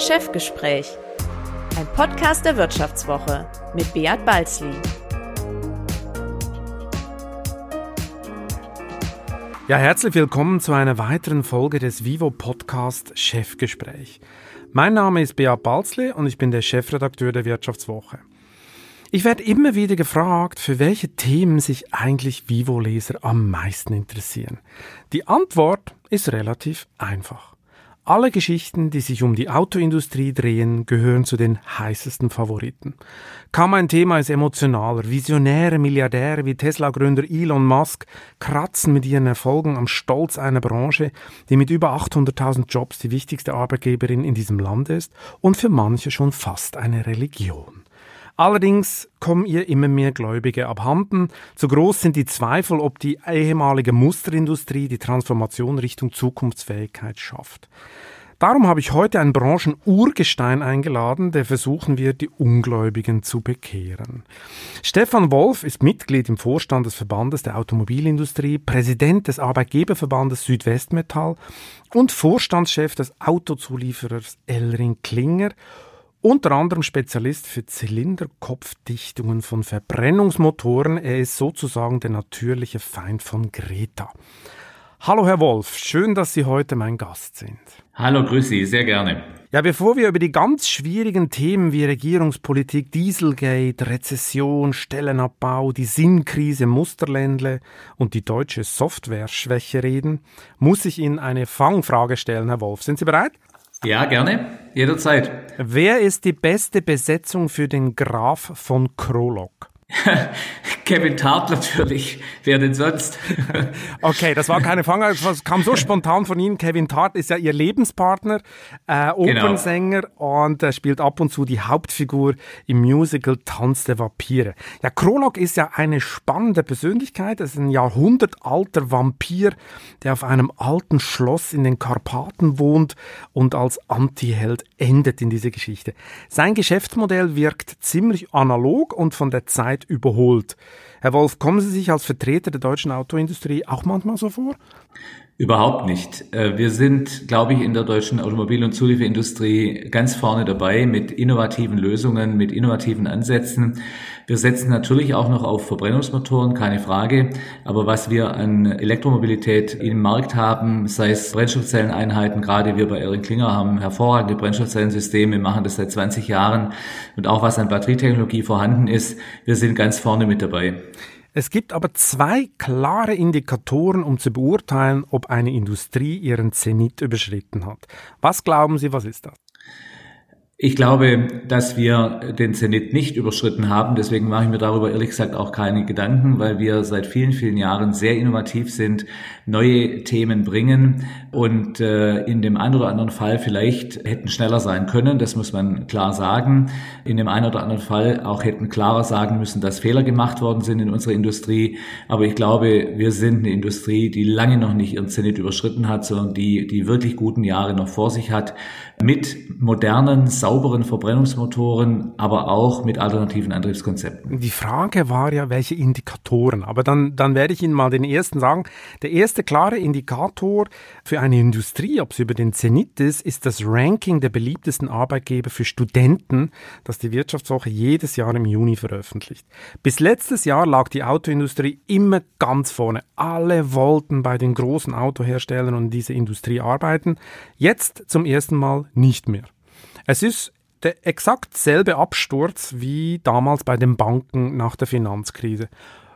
Chefgespräch. Ein Podcast der Wirtschaftswoche mit Beat Balzli. Ja, herzlich willkommen zu einer weiteren Folge des Vivo Podcast Chefgespräch. Mein Name ist Beat Balzli und ich bin der Chefredakteur der Wirtschaftswoche. Ich werde immer wieder gefragt, für welche Themen sich eigentlich Vivo-Leser am meisten interessieren. Die Antwort ist relativ einfach. Alle Geschichten, die sich um die Autoindustrie drehen, gehören zu den heißesten Favoriten. Kaum ein Thema ist emotionaler. Visionäre Milliardäre wie Tesla-Gründer Elon Musk kratzen mit ihren Erfolgen am Stolz einer Branche, die mit über 800.000 Jobs die wichtigste Arbeitgeberin in diesem Land ist und für manche schon fast eine Religion. Allerdings kommen ihr immer mehr Gläubige abhanden. Zu groß sind die Zweifel, ob die ehemalige Musterindustrie die Transformation Richtung Zukunftsfähigkeit schafft. Darum habe ich heute einen Branchen-Urgestein eingeladen, der versuchen wird, die Ungläubigen zu bekehren. Stefan Wolf ist Mitglied im Vorstand des Verbandes der Automobilindustrie, Präsident des Arbeitgeberverbandes Südwestmetall und Vorstandschef des Autozulieferers Elring Klinger unter anderem Spezialist für Zylinderkopfdichtungen von Verbrennungsmotoren. Er ist sozusagen der natürliche Feind von Greta. Hallo Herr Wolf, schön, dass Sie heute mein Gast sind. Hallo, grüß Sie, sehr gerne. Ja, bevor wir über die ganz schwierigen Themen wie Regierungspolitik, Dieselgate, Rezession, Stellenabbau, die Sinnkrise Musterländle und die deutsche Software-Schwäche reden, muss ich Ihnen eine Fangfrage stellen, Herr Wolf. Sind Sie bereit? Ja, gerne. Jederzeit. Wer ist die beste Besetzung für den Graf von Krolok? Kevin Tart natürlich. Wer denn sonst? okay, das war keine Frage. Das kam so spontan von Ihnen. Kevin Tart ist ja Ihr Lebenspartner, äh, genau. Opernsänger genau. und äh, spielt ab und zu die Hauptfigur im Musical Tanz der Vampire. Ja, Krolok ist ja eine spannende Persönlichkeit. Das ist ein jahrhundertalter Vampir, der auf einem alten Schloss in den Karpaten wohnt und als Antiheld endet in dieser Geschichte. Sein Geschäftsmodell wirkt ziemlich analog und von der Zeit überholt. Herr Wolf, kommen Sie sich als Vertreter der deutschen Autoindustrie auch manchmal so vor? Überhaupt nicht. Äh, wir sind, glaube ich, in der deutschen Automobil- und Zulieferindustrie ganz vorne dabei mit innovativen Lösungen, mit innovativen Ansätzen. Wir setzen natürlich auch noch auf Verbrennungsmotoren, keine Frage. Aber was wir an Elektromobilität im Markt haben, sei es Brennstoffzelleneinheiten, gerade wir bei Erin Klinger haben hervorragende Brennstoffzellensysteme, machen das seit 20 Jahren und auch was an Batterietechnologie vorhanden ist, wir sind ganz vorne mit dabei. Es gibt aber zwei klare Indikatoren, um zu beurteilen, ob eine Industrie ihren Zenit überschritten hat. Was glauben Sie, was ist das? Ich glaube, dass wir den Zenit nicht überschritten haben. Deswegen mache ich mir darüber ehrlich gesagt auch keine Gedanken, weil wir seit vielen, vielen Jahren sehr innovativ sind, neue Themen bringen und äh, in dem einen oder anderen Fall vielleicht hätten schneller sein können. Das muss man klar sagen. In dem einen oder anderen Fall auch hätten klarer sagen müssen, dass Fehler gemacht worden sind in unserer Industrie. Aber ich glaube, wir sind eine Industrie, die lange noch nicht ihren Zenit überschritten hat, sondern die die wirklich guten Jahre noch vor sich hat mit modernen, sauberen Verbrennungsmotoren, aber auch mit alternativen Antriebskonzepten. Die Frage war ja, welche Indikatoren. Aber dann, dann werde ich Ihnen mal den ersten sagen. Der erste klare Indikator für eine Industrie, ob es über den Zenit ist, ist das Ranking der beliebtesten Arbeitgeber für Studenten, das die Wirtschaftswoche jedes Jahr im Juni veröffentlicht. Bis letztes Jahr lag die Autoindustrie immer ganz vorne. Alle wollten bei den großen Autoherstellern und dieser Industrie arbeiten. Jetzt zum ersten Mal nicht mehr. Es ist der exakt selbe Absturz wie damals bei den Banken nach der Finanzkrise.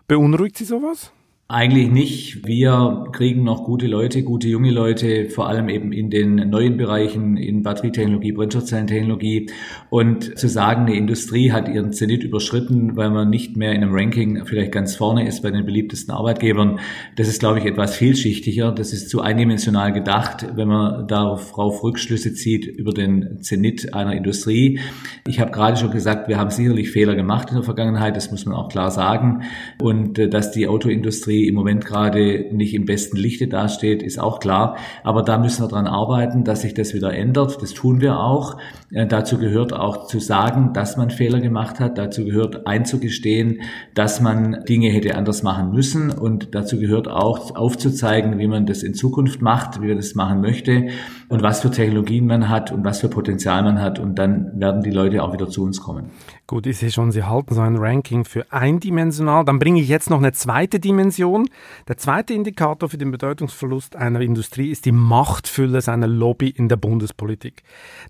Beunruhigt Sie sowas? Eigentlich nicht. Wir kriegen noch gute Leute, gute junge Leute, vor allem eben in den neuen Bereichen, in Batterietechnologie, Brennstoffzellentechnologie. Und zu sagen, eine Industrie hat ihren Zenit überschritten, weil man nicht mehr in einem Ranking vielleicht ganz vorne ist bei den beliebtesten Arbeitgebern, das ist, glaube ich, etwas vielschichtiger. Das ist zu eindimensional gedacht, wenn man darauf Rückschlüsse zieht über den Zenit einer Industrie. Ich habe gerade schon gesagt, wir haben sicherlich Fehler gemacht in der Vergangenheit, das muss man auch klar sagen. Und äh, dass die Autoindustrie Industrie im Moment gerade nicht im besten Lichte dasteht, ist auch klar. Aber da müssen wir dran arbeiten, dass sich das wieder ändert. Das tun wir auch. Äh, dazu gehört auch zu sagen, dass man Fehler gemacht hat. Dazu gehört einzugestehen, dass man Dinge hätte anders machen müssen. Und dazu gehört auch aufzuzeigen, wie man das in Zukunft macht, wie man das machen möchte und was für Technologien man hat und was für Potenzial man hat. Und dann werden die Leute auch wieder zu uns kommen. Gut, ich sehe schon, Sie halten so ein Ranking für eindimensional. Dann bringe ich jetzt noch eine zweite Dimension. Der zweite Indikator für den Bedeutungsverlust einer Industrie ist die Machtfülle seiner Lobby in der Bundespolitik.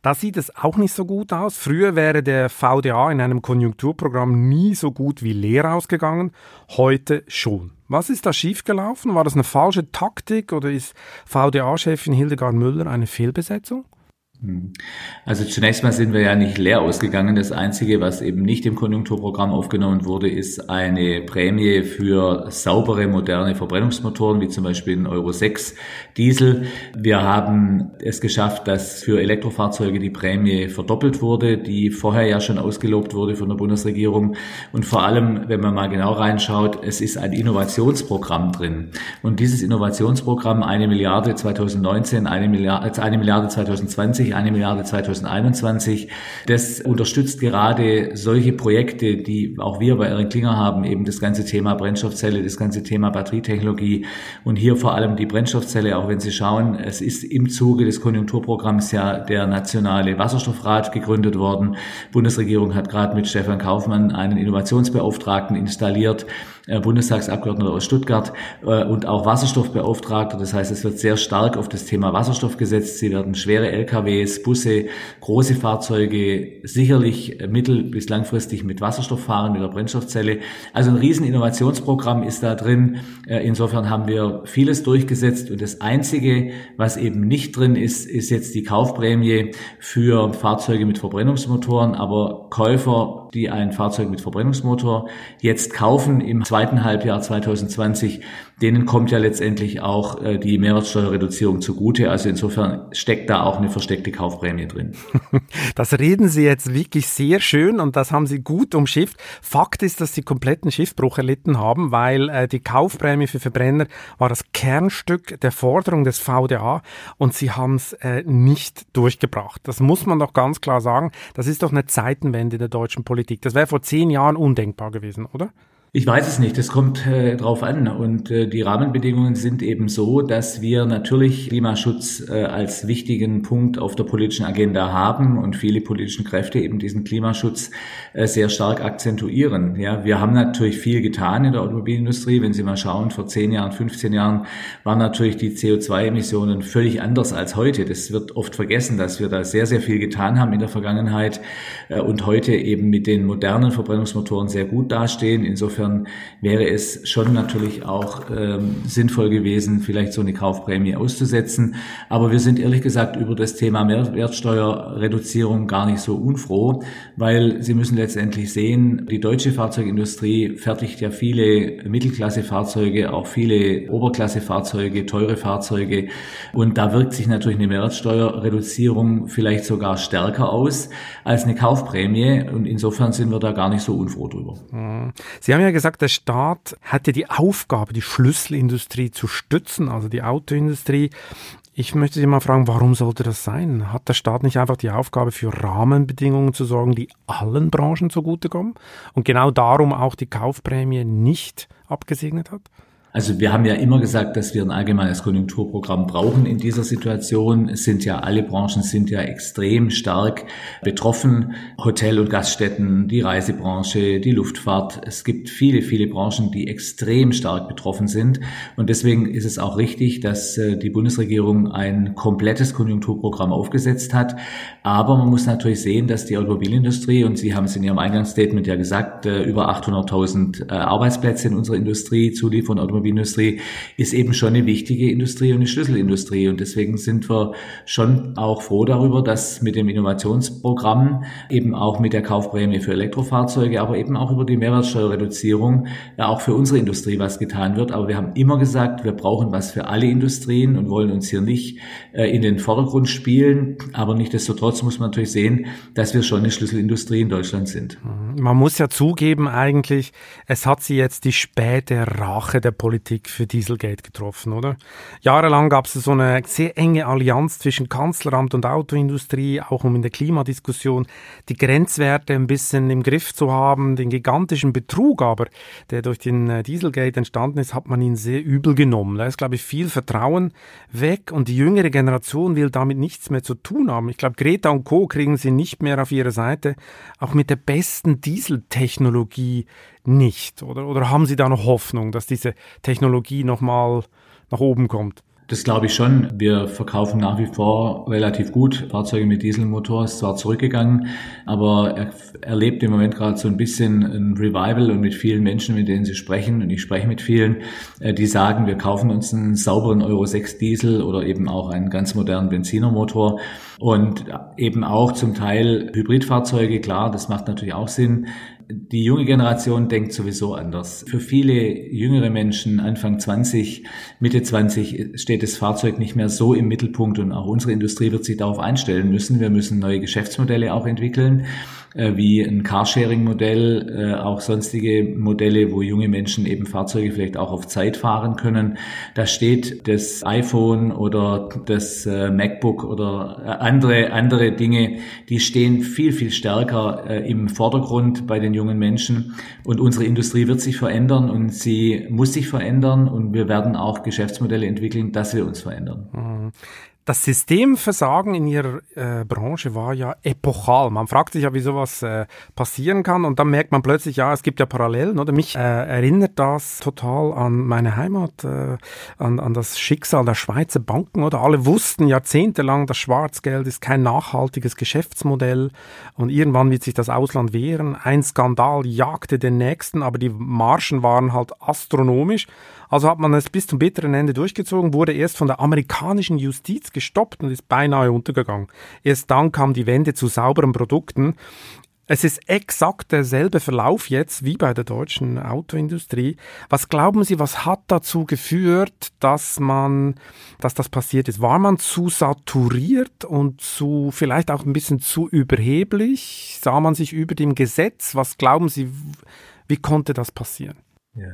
Da sieht es auch nicht so gut aus. Früher wäre der VDA in einem Konjunkturprogramm nie so gut wie leer ausgegangen. Heute schon. Was ist da schiefgelaufen? War das eine falsche Taktik oder ist VDA-Chefin Hildegard Müller eine Fehlbesetzung? Also zunächst mal sind wir ja nicht leer ausgegangen. Das Einzige, was eben nicht im Konjunkturprogramm aufgenommen wurde, ist eine Prämie für saubere, moderne Verbrennungsmotoren, wie zum Beispiel den Euro 6 Diesel. Wir haben es geschafft, dass für Elektrofahrzeuge die Prämie verdoppelt wurde, die vorher ja schon ausgelobt wurde von der Bundesregierung. Und vor allem, wenn man mal genau reinschaut, es ist ein Innovationsprogramm drin. Und dieses Innovationsprogramm, eine Milliarde 2019, eine Milliarde, eine Milliarde 2020, eine Milliarde 2021. Das unterstützt gerade solche Projekte, die auch wir bei Erin Klinger haben, eben das ganze Thema Brennstoffzelle, das ganze Thema Batterietechnologie und hier vor allem die Brennstoffzelle, auch wenn Sie schauen, es ist im Zuge des Konjunkturprogramms ja der nationale Wasserstoffrat gegründet worden. Bundesregierung hat gerade mit Stefan Kaufmann einen Innovationsbeauftragten installiert, Bundestagsabgeordneter aus Stuttgart äh, und auch Wasserstoffbeauftragter. Das heißt, es wird sehr stark auf das Thema Wasserstoff gesetzt. Sie werden schwere LKWs, Busse, große Fahrzeuge sicherlich mittel- bis langfristig mit Wasserstoff fahren, mit der Brennstoffzelle. Also ein riesen Innovationsprogramm ist da drin. Äh, insofern haben wir vieles durchgesetzt und das Einzige, was eben nicht drin ist, ist jetzt die Kaufprämie für Fahrzeuge mit Verbrennungsmotoren, aber Käufer die ein Fahrzeug mit Verbrennungsmotor jetzt kaufen im zweiten Halbjahr 2020, denen kommt ja letztendlich auch äh, die Mehrwertsteuerreduzierung zugute. Also insofern steckt da auch eine versteckte Kaufprämie drin. Das reden Sie jetzt wirklich sehr schön und das haben Sie gut umschifft. Fakt ist, dass Sie kompletten Schiffbruch erlitten haben, weil äh, die Kaufprämie für Verbrenner war das Kernstück der Forderung des VDA und Sie haben es äh, nicht durchgebracht. Das muss man doch ganz klar sagen. Das ist doch eine Zeitenwende der deutschen Politik. Das wäre vor zehn Jahren undenkbar gewesen, oder? Ich weiß es nicht, das kommt äh, drauf an. Und äh, die Rahmenbedingungen sind eben so, dass wir natürlich Klimaschutz äh, als wichtigen Punkt auf der politischen Agenda haben und viele politische Kräfte eben diesen Klimaschutz äh, sehr stark akzentuieren. Ja, wir haben natürlich viel getan in der Automobilindustrie. Wenn Sie mal schauen, vor 10 Jahren, 15 Jahren waren natürlich die CO2-Emissionen völlig anders als heute. Das wird oft vergessen, dass wir da sehr, sehr viel getan haben in der Vergangenheit äh, und heute eben mit den modernen Verbrennungsmotoren sehr gut dastehen. Insofern Insofern wäre es schon natürlich auch ähm, sinnvoll gewesen, vielleicht so eine Kaufprämie auszusetzen. Aber wir sind ehrlich gesagt über das Thema Mehrwertsteuerreduzierung gar nicht so unfroh, weil Sie müssen letztendlich sehen, die deutsche Fahrzeugindustrie fertigt ja viele Mittelklassefahrzeuge, auch viele Oberklassefahrzeuge, teure Fahrzeuge. Und da wirkt sich natürlich eine Mehrwertsteuerreduzierung vielleicht sogar stärker aus als eine Kaufprämie. Und insofern sind wir da gar nicht so unfroh drüber. Hm. Sie haben ja gesagt, der Staat hatte die Aufgabe, die Schlüsselindustrie zu stützen, also die Autoindustrie. Ich möchte Sie mal fragen, warum sollte das sein? Hat der Staat nicht einfach die Aufgabe, für Rahmenbedingungen zu sorgen, die allen Branchen zugutekommen und genau darum auch die Kaufprämie nicht abgesegnet hat? Also wir haben ja immer gesagt, dass wir ein allgemeines Konjunkturprogramm brauchen in dieser Situation. Es sind ja alle Branchen sind ja extrem stark betroffen. Hotel- und Gaststätten, die Reisebranche, die Luftfahrt. Es gibt viele, viele Branchen, die extrem stark betroffen sind. Und deswegen ist es auch richtig, dass äh, die Bundesregierung ein komplettes Konjunkturprogramm aufgesetzt hat. Aber man muss natürlich sehen, dass die Automobilindustrie, und Sie haben es in Ihrem Eingangsstatement ja gesagt, äh, über 800.000 äh, Arbeitsplätze in unserer Industrie, Zulieferung Automobilindustrie, Automobilindustrie ist eben schon eine wichtige Industrie und eine Schlüsselindustrie. Und deswegen sind wir schon auch froh darüber, dass mit dem Innovationsprogramm eben auch mit der Kaufprämie für Elektrofahrzeuge, aber eben auch über die Mehrwertsteuerreduzierung ja auch für unsere Industrie was getan wird. Aber wir haben immer gesagt, wir brauchen was für alle Industrien und wollen uns hier nicht äh, in den Vordergrund spielen. Aber nichtdestotrotz muss man natürlich sehen, dass wir schon eine Schlüsselindustrie in Deutschland sind. Man muss ja zugeben eigentlich, es hat sie jetzt die späte Rache der Politik Klimapolitik für Dieselgate getroffen, oder? Jahrelang gab es so eine sehr enge Allianz zwischen Kanzleramt und Autoindustrie, auch um in der Klimadiskussion die Grenzwerte ein bisschen im Griff zu haben. Den gigantischen Betrug aber, der durch den äh, Dieselgate entstanden ist, hat man ihn sehr übel genommen. Da ist, glaube ich, viel Vertrauen weg und die jüngere Generation will damit nichts mehr zu tun haben. Ich glaube, Greta und Co. kriegen sie nicht mehr auf ihre Seite, auch mit der besten Dieseltechnologie nicht? Oder, oder haben Sie da noch Hoffnung, dass diese Technologie nochmal nach oben kommt? Das glaube ich schon. Wir verkaufen nach wie vor relativ gut. Fahrzeuge mit Dieselmotor ist zwar zurückgegangen, aber er erlebt im Moment gerade so ein bisschen ein Revival und mit vielen Menschen, mit denen Sie sprechen, und ich spreche mit vielen, äh, die sagen, wir kaufen uns einen sauberen Euro 6 Diesel oder eben auch einen ganz modernen Benzinermotor und eben auch zum Teil Hybridfahrzeuge. Klar, das macht natürlich auch Sinn die junge Generation denkt sowieso anders. Für viele jüngere Menschen, Anfang 20, Mitte 20, steht das Fahrzeug nicht mehr so im Mittelpunkt und auch unsere Industrie wird sich darauf einstellen müssen. Wir müssen neue Geschäftsmodelle auch entwickeln. Äh, wie ein Carsharing-Modell, äh, auch sonstige Modelle, wo junge Menschen eben Fahrzeuge vielleicht auch auf Zeit fahren können. Da steht das iPhone oder das äh, MacBook oder andere, andere Dinge, die stehen viel, viel stärker im Vordergrund bei den jungen Menschen. Und unsere Industrie wird sich verändern und sie muss sich verändern und wir werden auch Geschäftsmodelle entwickeln, dass wir uns verändern. Mhm. Das Systemversagen in ihrer äh, Branche war ja epochal. Man fragt sich ja, wie sowas äh, passieren kann und dann merkt man plötzlich, ja, es gibt ja Parallelen, oder? Mich äh, erinnert das total an meine Heimat, äh, an, an das Schicksal der Schweizer Banken, oder? Alle wussten jahrzehntelang, das Schwarzgeld ist kein nachhaltiges Geschäftsmodell und irgendwann wird sich das Ausland wehren. Ein Skandal jagte den nächsten, aber die Margen waren halt astronomisch. Also hat man es bis zum bitteren Ende durchgezogen, wurde erst von der amerikanischen Justiz gestoppt und ist beinahe untergegangen. Erst dann kam die Wende zu sauberen Produkten. Es ist exakt derselbe Verlauf jetzt wie bei der deutschen Autoindustrie. Was glauben Sie, was hat dazu geführt, dass man, dass das passiert ist? War man zu saturiert und zu, vielleicht auch ein bisschen zu überheblich? Sah man sich über dem Gesetz? Was glauben Sie, wie konnte das passieren? Ja.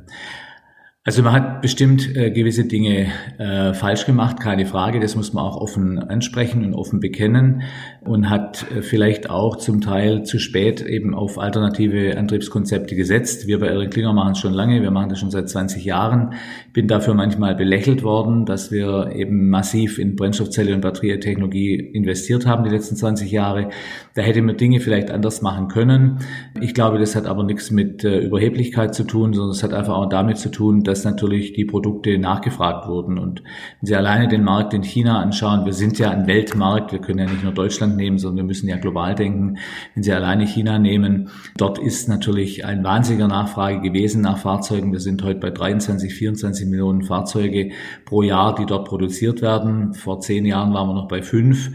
Also man hat bestimmt äh, gewisse Dinge äh, falsch gemacht, keine Frage. Das muss man auch offen ansprechen und offen bekennen und hat äh, vielleicht auch zum Teil zu spät eben auf alternative Antriebskonzepte gesetzt. Wir bei Erik Klinger machen es schon lange, wir machen das schon seit 20 Jahren. Bin dafür manchmal belächelt worden, dass wir eben massiv in Brennstoffzelle und Batterietechnologie investiert haben die letzten 20 Jahre. Da hätte man Dinge vielleicht anders machen können. Ich glaube, das hat aber nichts mit äh, Überheblichkeit zu tun, sondern es hat einfach auch damit zu tun, dass natürlich die Produkte nachgefragt wurden. Und wenn Sie alleine den Markt in China anschauen, wir sind ja ein Weltmarkt, wir können ja nicht nur Deutschland nehmen, sondern wir müssen ja global denken. Wenn Sie alleine China nehmen, dort ist natürlich ein wahnsinniger Nachfrage gewesen nach Fahrzeugen. Wir sind heute bei 23, 24 Millionen Fahrzeuge pro Jahr, die dort produziert werden. Vor zehn Jahren waren wir noch bei fünf.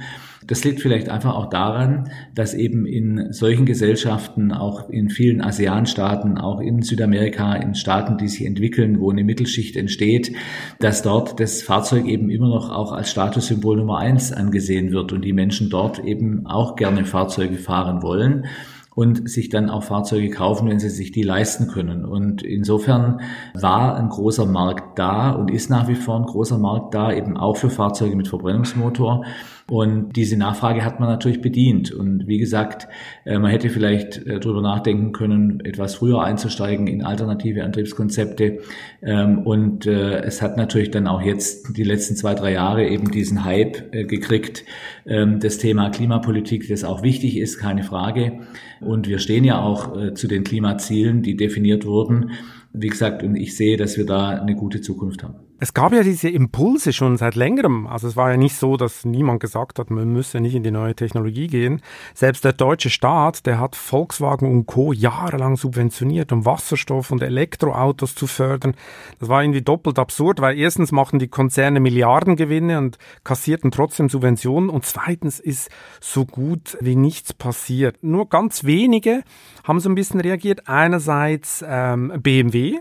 Das liegt vielleicht einfach auch daran, dass eben in solchen Gesellschaften, auch in vielen ASEAN-Staaten, auch in Südamerika, in Staaten, die sich entwickeln, wo eine Mittelschicht entsteht, dass dort das Fahrzeug eben immer noch auch als Statussymbol Nummer eins angesehen wird und die Menschen dort eben auch gerne Fahrzeuge fahren wollen und sich dann auch Fahrzeuge kaufen, wenn sie sich die leisten können. Und insofern war ein großer Markt da und ist nach wie vor ein großer Markt da, eben auch für Fahrzeuge mit Verbrennungsmotor. Und diese Nachfrage hat man natürlich bedient. Und wie gesagt, äh, man hätte vielleicht äh, darüber nachdenken können, etwas früher einzusteigen in alternative Antriebskonzepte. Ähm, und äh, es hat natürlich dann auch jetzt die letzten zwei, drei Jahre eben diesen Hype gekriegt, ähm, das Thema Klimapolitik, das auch wichtig ist, keine Frage. Und wir stehen ja auch zu den Klimazielen, die definiert wurden. Wie gesagt, und ich sehe, dass wir da eine gute Zukunft haben. Es gab ja diese Impulse schon seit längerem. Also es war ja nicht so, dass niemand gesagt hat, man müsse nicht in die neue Technologie gehen. Selbst der deutsche Staat, der hat Volkswagen und Co. jahrelang subventioniert, um Wasserstoff und Elektroautos zu fördern. Das war irgendwie doppelt absurd, weil erstens machen die Konzerne Milliardengewinne und kassierten trotzdem Subventionen und zweitens ist so gut wie nichts passiert. Nur ganz wenige haben so ein bisschen reagiert. Einerseits ähm, BMW,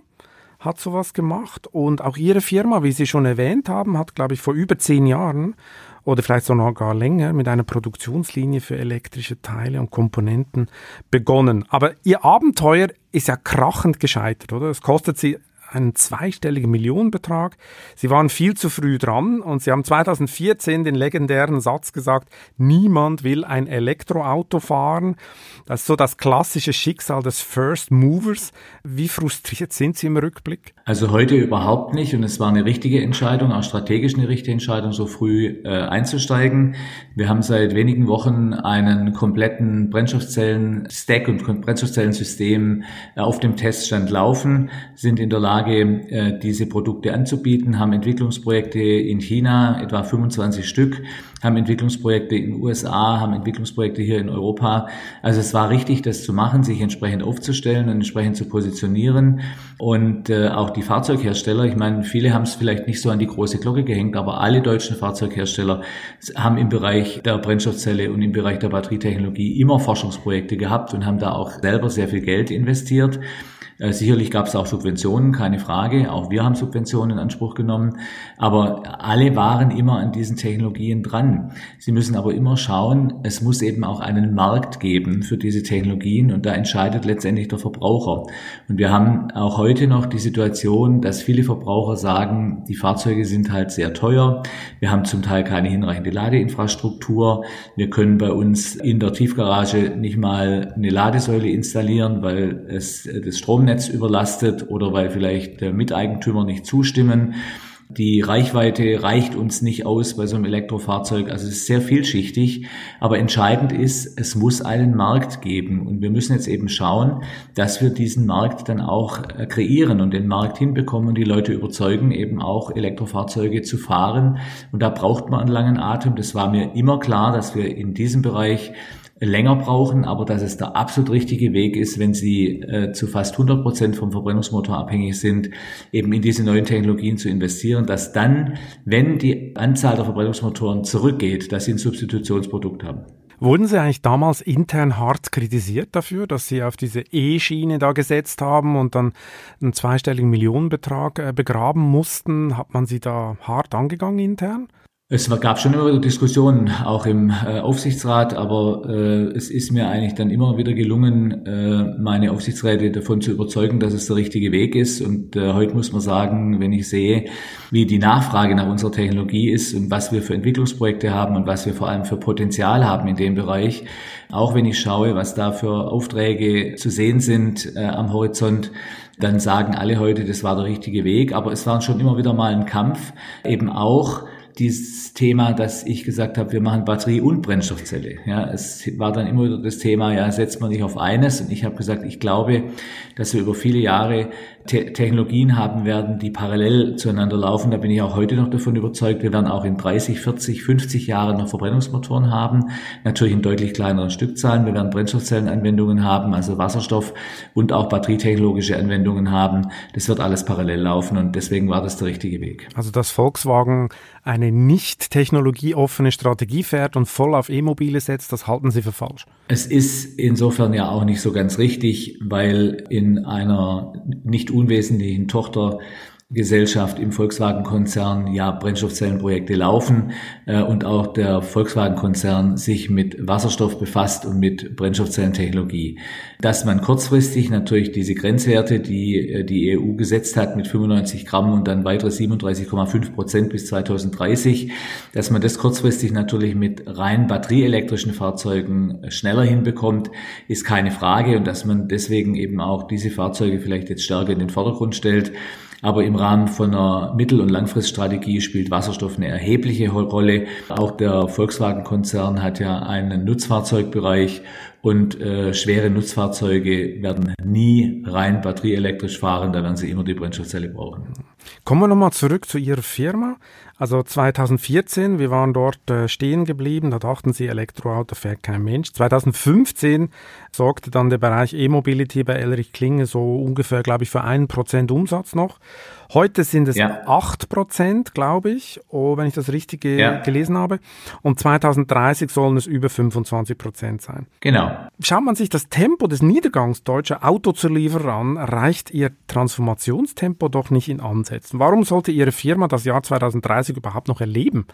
hat sowas gemacht und auch Ihre Firma, wie Sie schon erwähnt haben, hat, glaube ich, vor über zehn Jahren oder vielleicht sogar gar länger mit einer Produktionslinie für elektrische Teile und Komponenten begonnen. Aber Ihr Abenteuer ist ja krachend gescheitert, oder? Es kostet Sie einen zweistelligen Millionenbetrag. Sie waren viel zu früh dran und Sie haben 2014 den legendären Satz gesagt, niemand will ein Elektroauto fahren. Das ist so das klassische Schicksal des First Movers. Wie frustriert sind Sie im Rückblick? Also heute überhaupt nicht und es war eine richtige Entscheidung, auch strategisch eine richtige Entscheidung, so früh äh, einzusteigen. Wir haben seit wenigen Wochen einen kompletten Brennstoffzellen-Stack und Brennstoffzellensystem äh, auf dem Teststand laufen, sind in der Lage, äh, diese Produkte anzubieten, haben Entwicklungsprojekte in China, etwa 25 Stück, haben Entwicklungsprojekte in den USA, haben Entwicklungsprojekte hier in Europa. Also es war richtig, das zu machen, sich entsprechend aufzustellen und entsprechend zu positionieren. Und äh, auch die Fahrzeughersteller, ich meine, viele haben es vielleicht nicht so an die große Glocke gehängt, aber alle deutschen Fahrzeughersteller haben im Bereich der Brennstoffzelle und im Bereich der Batterietechnologie immer Forschungsprojekte gehabt und haben da auch selber sehr viel Geld investiert. Äh, sicherlich gab es auch Subventionen, keine Frage. Auch wir haben Subventionen in Anspruch genommen. Aber alle waren immer an diesen Technologien dran. Sie müssen aber immer schauen, es muss eben auch einen Markt geben für diese Technologien und da entscheidet letztendlich der Verbraucher. Und wir haben auch heute noch die Situation, dass viele Verbraucher sagen, die Fahrzeuge sind halt sehr teuer. Wir haben zum Teil keine hinreichende Ladeinfrastruktur. Wir können bei uns in der Tiefgarage nicht mal eine Ladesäule installieren, weil es das Strom Stromnetz überlastet oder weil vielleicht Miteigentümer nicht zustimmen. Die Reichweite reicht uns nicht aus bei so einem Elektrofahrzeug. Also es ist sehr vielschichtig. Aber entscheidend ist, es muss einen Markt geben. Und wir müssen jetzt eben schauen, dass wir diesen Markt dann auch äh, kreieren und den Markt hinbekommen und die Leute überzeugen, eben auch Elektrofahrzeuge zu fahren. Und da braucht man einen langen Atem. Das war mir immer klar, dass wir in diesem Bereich länger brauchen, aber dass es der absolut richtige Weg ist, wenn sie äh, zu fast 100 Prozent vom Verbrennungsmotor abhängig sind, eben in diese neuen Technologien zu investieren, dass dann, wenn die Anzahl der Verbrennungsmotoren zurückgeht, dass sie ein Substitutionsprodukt haben. Wurden Sie eigentlich damals intern hart kritisiert dafür, dass Sie auf diese E-Schiene da gesetzt haben und dann einen zweistelligen Millionenbetrag äh, begraben mussten? Hat man Sie da hart angegangen intern? Es gab schon immer wieder Diskussionen, auch im äh, Aufsichtsrat, aber äh, es ist mir eigentlich dann immer wieder gelungen, äh, meine Aufsichtsräte davon zu überzeugen, dass es der richtige Weg ist. Und äh, heute muss man sagen, wenn ich sehe, wie die Nachfrage nach unserer Technologie ist und was wir für Entwicklungsprojekte haben und was wir vor allem für Potenzial haben in dem Bereich, auch wenn ich schaue, was da für Aufträge zu sehen sind äh, am Horizont, dann sagen alle heute, das war der richtige Weg. Aber es war schon immer wieder mal ein Kampf, eben auch dieses Thema, dass ich gesagt habe, wir machen Batterie und Brennstoffzelle. Ja, es war dann immer wieder das Thema, ja, setzt man nicht auf eines. Und ich habe gesagt, ich glaube, dass wir über viele Jahre Te Technologien haben werden, die parallel zueinander laufen. Da bin ich auch heute noch davon überzeugt. Wir werden auch in 30, 40, 50 Jahren noch Verbrennungsmotoren haben. Natürlich in deutlich kleineren Stückzahlen. Wir werden Brennstoffzellenanwendungen haben, also Wasserstoff und auch batterietechnologische Anwendungen haben. Das wird alles parallel laufen und deswegen war das der richtige Weg. Also dass Volkswagen eine nicht technologieoffene Strategie fährt und voll auf E-Mobile setzt, das halten Sie für falsch? Es ist insofern ja auch nicht so ganz richtig, weil in einer nicht unwesentlichen Tochter Gesellschaft im Volkswagen-Konzern ja Brennstoffzellenprojekte laufen äh, und auch der Volkswagen-Konzern sich mit Wasserstoff befasst und mit Brennstoffzellentechnologie. Dass man kurzfristig natürlich diese Grenzwerte, die äh, die EU gesetzt hat mit 95 Gramm und dann weitere 37,5 Prozent bis 2030, dass man das kurzfristig natürlich mit rein batterieelektrischen Fahrzeugen schneller hinbekommt, ist keine Frage und dass man deswegen eben auch diese Fahrzeuge vielleicht jetzt stärker in den Vordergrund stellt. Aber im Rahmen von einer Mittel- und Langfriststrategie spielt Wasserstoff eine erhebliche Rolle. Auch der Volkswagen-Konzern hat ja einen Nutzfahrzeugbereich und äh, schwere Nutzfahrzeuge werden nie rein batterieelektrisch fahren, da werden sie immer die Brennstoffzelle brauchen. Kommen wir nochmal zurück zu Ihrer Firma. Also 2014, wir waren dort äh, stehen geblieben, da dachten sie, Elektroauto fährt kein Mensch. 2015 sorgte dann der Bereich E-Mobility bei Elrich Klinge so ungefähr, glaube ich, für einen Prozent Umsatz noch. Heute sind es ja. 8 Prozent, glaube ich, oh, wenn ich das richtig ja. gelesen habe. Und 2030 sollen es über 25 Prozent sein. Genau. Schaut man sich das Tempo des Niedergangs deutscher Autozulieferer an, reicht ihr Transformationstempo doch nicht in Ansätzen. Warum sollte Ihre Firma das Jahr 2030 überhaupt noch erleben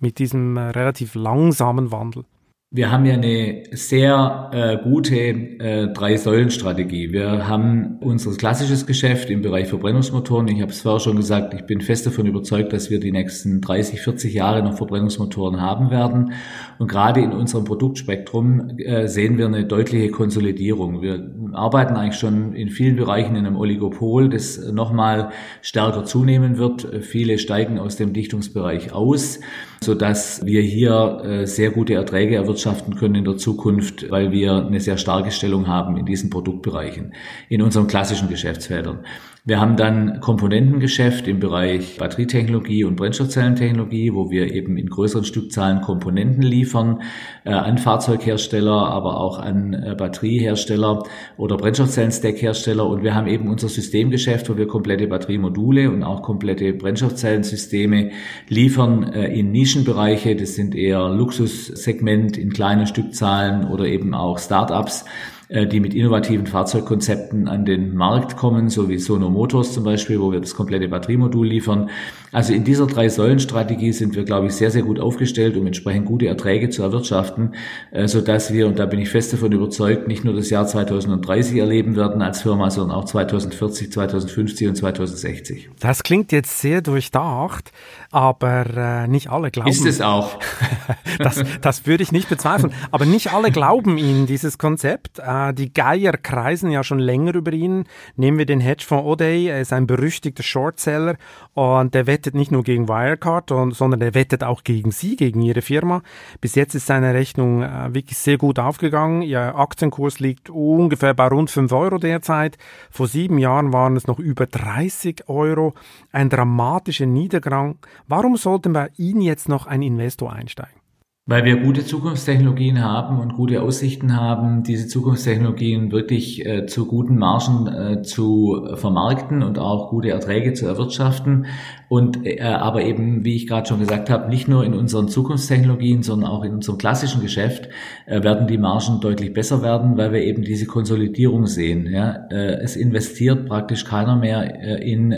mit diesem äh, relativ langsamen Wandel? Wir haben ja eine sehr äh, gute äh, Drei-Säulen-Strategie. Wir haben unser klassisches Geschäft im Bereich Verbrennungsmotoren. Ich habe es vorher schon gesagt, ich bin fest davon überzeugt, dass wir die nächsten 30, 40 Jahre noch Verbrennungsmotoren haben werden. Und gerade in unserem Produktspektrum äh, sehen wir eine deutliche Konsolidierung. Wir arbeiten eigentlich schon in vielen Bereichen in einem Oligopol, das nochmal stärker zunehmen wird. Viele steigen aus dem Dichtungsbereich aus so dass wir hier äh, sehr gute Erträge erwirtschaften können in der Zukunft, weil wir eine sehr starke Stellung haben in diesen Produktbereichen, in unseren klassischen Geschäftsfeldern. Wir haben dann Komponentengeschäft im Bereich Batterietechnologie und Brennstoffzellentechnologie, wo wir eben in größeren Stückzahlen Komponenten liefern äh, an Fahrzeughersteller, aber auch an äh, Batteriehersteller oder Brennstoffzellen-Stack-Hersteller. Und wir haben eben unser Systemgeschäft, wo wir komplette Batteriemodule und auch komplette Brennstoffzellensysteme liefern äh, in Nischenbereiche. Das sind eher Luxussegment in kleinen Stückzahlen oder eben auch Startups äh, die mit innovativen Fahrzeugkonzepten an den Markt kommen, so wie Sono Motors zum Beispiel, wo wir das komplette Batteriemodul liefern. Also in dieser Drei-Säulen-Strategie sind wir, glaube ich, sehr, sehr gut aufgestellt, um entsprechend gute Erträge zu erwirtschaften, äh, so dass wir, und da bin ich fest davon überzeugt, nicht nur das Jahr 2030 erleben werden als Firma, sondern auch 2040, 2050 und 2060. Das klingt jetzt sehr durchdacht, aber äh, nicht alle glauben. Ist es auch. das, das würde ich nicht bezweifeln. Aber nicht alle glauben Ihnen dieses Konzept. Äh, die Geier kreisen ja schon länger über ihn. Nehmen wir den Hedgefonds O'Day, er ist ein berüchtigter Shortseller und der wettet nicht nur gegen Wirecard, sondern der wettet auch gegen Sie, gegen Ihre Firma. Bis jetzt ist seine Rechnung äh, wirklich sehr gut aufgegangen. Ihr Aktienkurs liegt ungefähr bei rund 5 Euro derzeit. Vor sieben Jahren waren es noch über 30 Euro. Ein dramatischer Niedergang. Warum sollte bei Ihnen jetzt noch ein Investor einsteigen? Weil wir gute Zukunftstechnologien haben und gute Aussichten haben, diese Zukunftstechnologien wirklich äh, zu guten Margen äh, zu vermarkten und auch gute Erträge zu erwirtschaften. Und äh, aber eben, wie ich gerade schon gesagt habe, nicht nur in unseren Zukunftstechnologien, sondern auch in unserem klassischen Geschäft äh, werden die Margen deutlich besser werden, weil wir eben diese Konsolidierung sehen. Ja? Äh, es investiert praktisch keiner mehr äh, in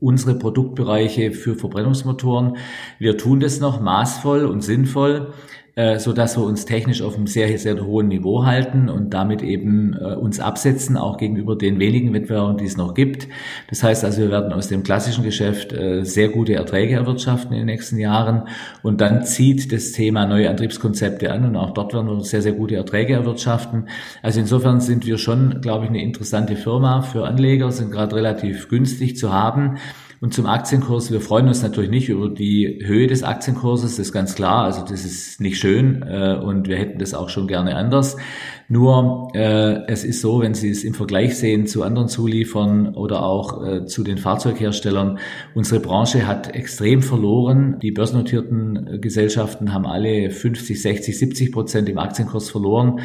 unsere Produktbereiche für Verbrennungsmotoren. Wir tun das noch maßvoll und sinnvoll, so dass wir uns technisch auf einem sehr, sehr hohen Niveau halten und damit eben äh, uns absetzen, auch gegenüber den wenigen Wettbewerbern, die es noch gibt. Das heißt also, wir werden aus dem klassischen Geschäft äh, sehr gute Erträge erwirtschaften in den nächsten Jahren und dann zieht das Thema neue Antriebskonzepte an und auch dort werden wir sehr, sehr gute Erträge erwirtschaften. Also insofern sind wir schon, glaube ich, eine interessante Firma für Anleger, sind gerade relativ günstig zu haben. Und zum Aktienkurs, wir freuen uns natürlich nicht über die Höhe des Aktienkurses, das ist ganz klar. Also das ist nicht schön äh, und wir hätten das auch schon gerne anders. Nur äh, es ist so, wenn Sie es im Vergleich sehen zu anderen Zuliefern oder auch äh, zu den Fahrzeugherstellern, unsere Branche hat extrem verloren. Die börsennotierten Gesellschaften haben alle 50, 60, 70 Prozent im Aktienkurs verloren.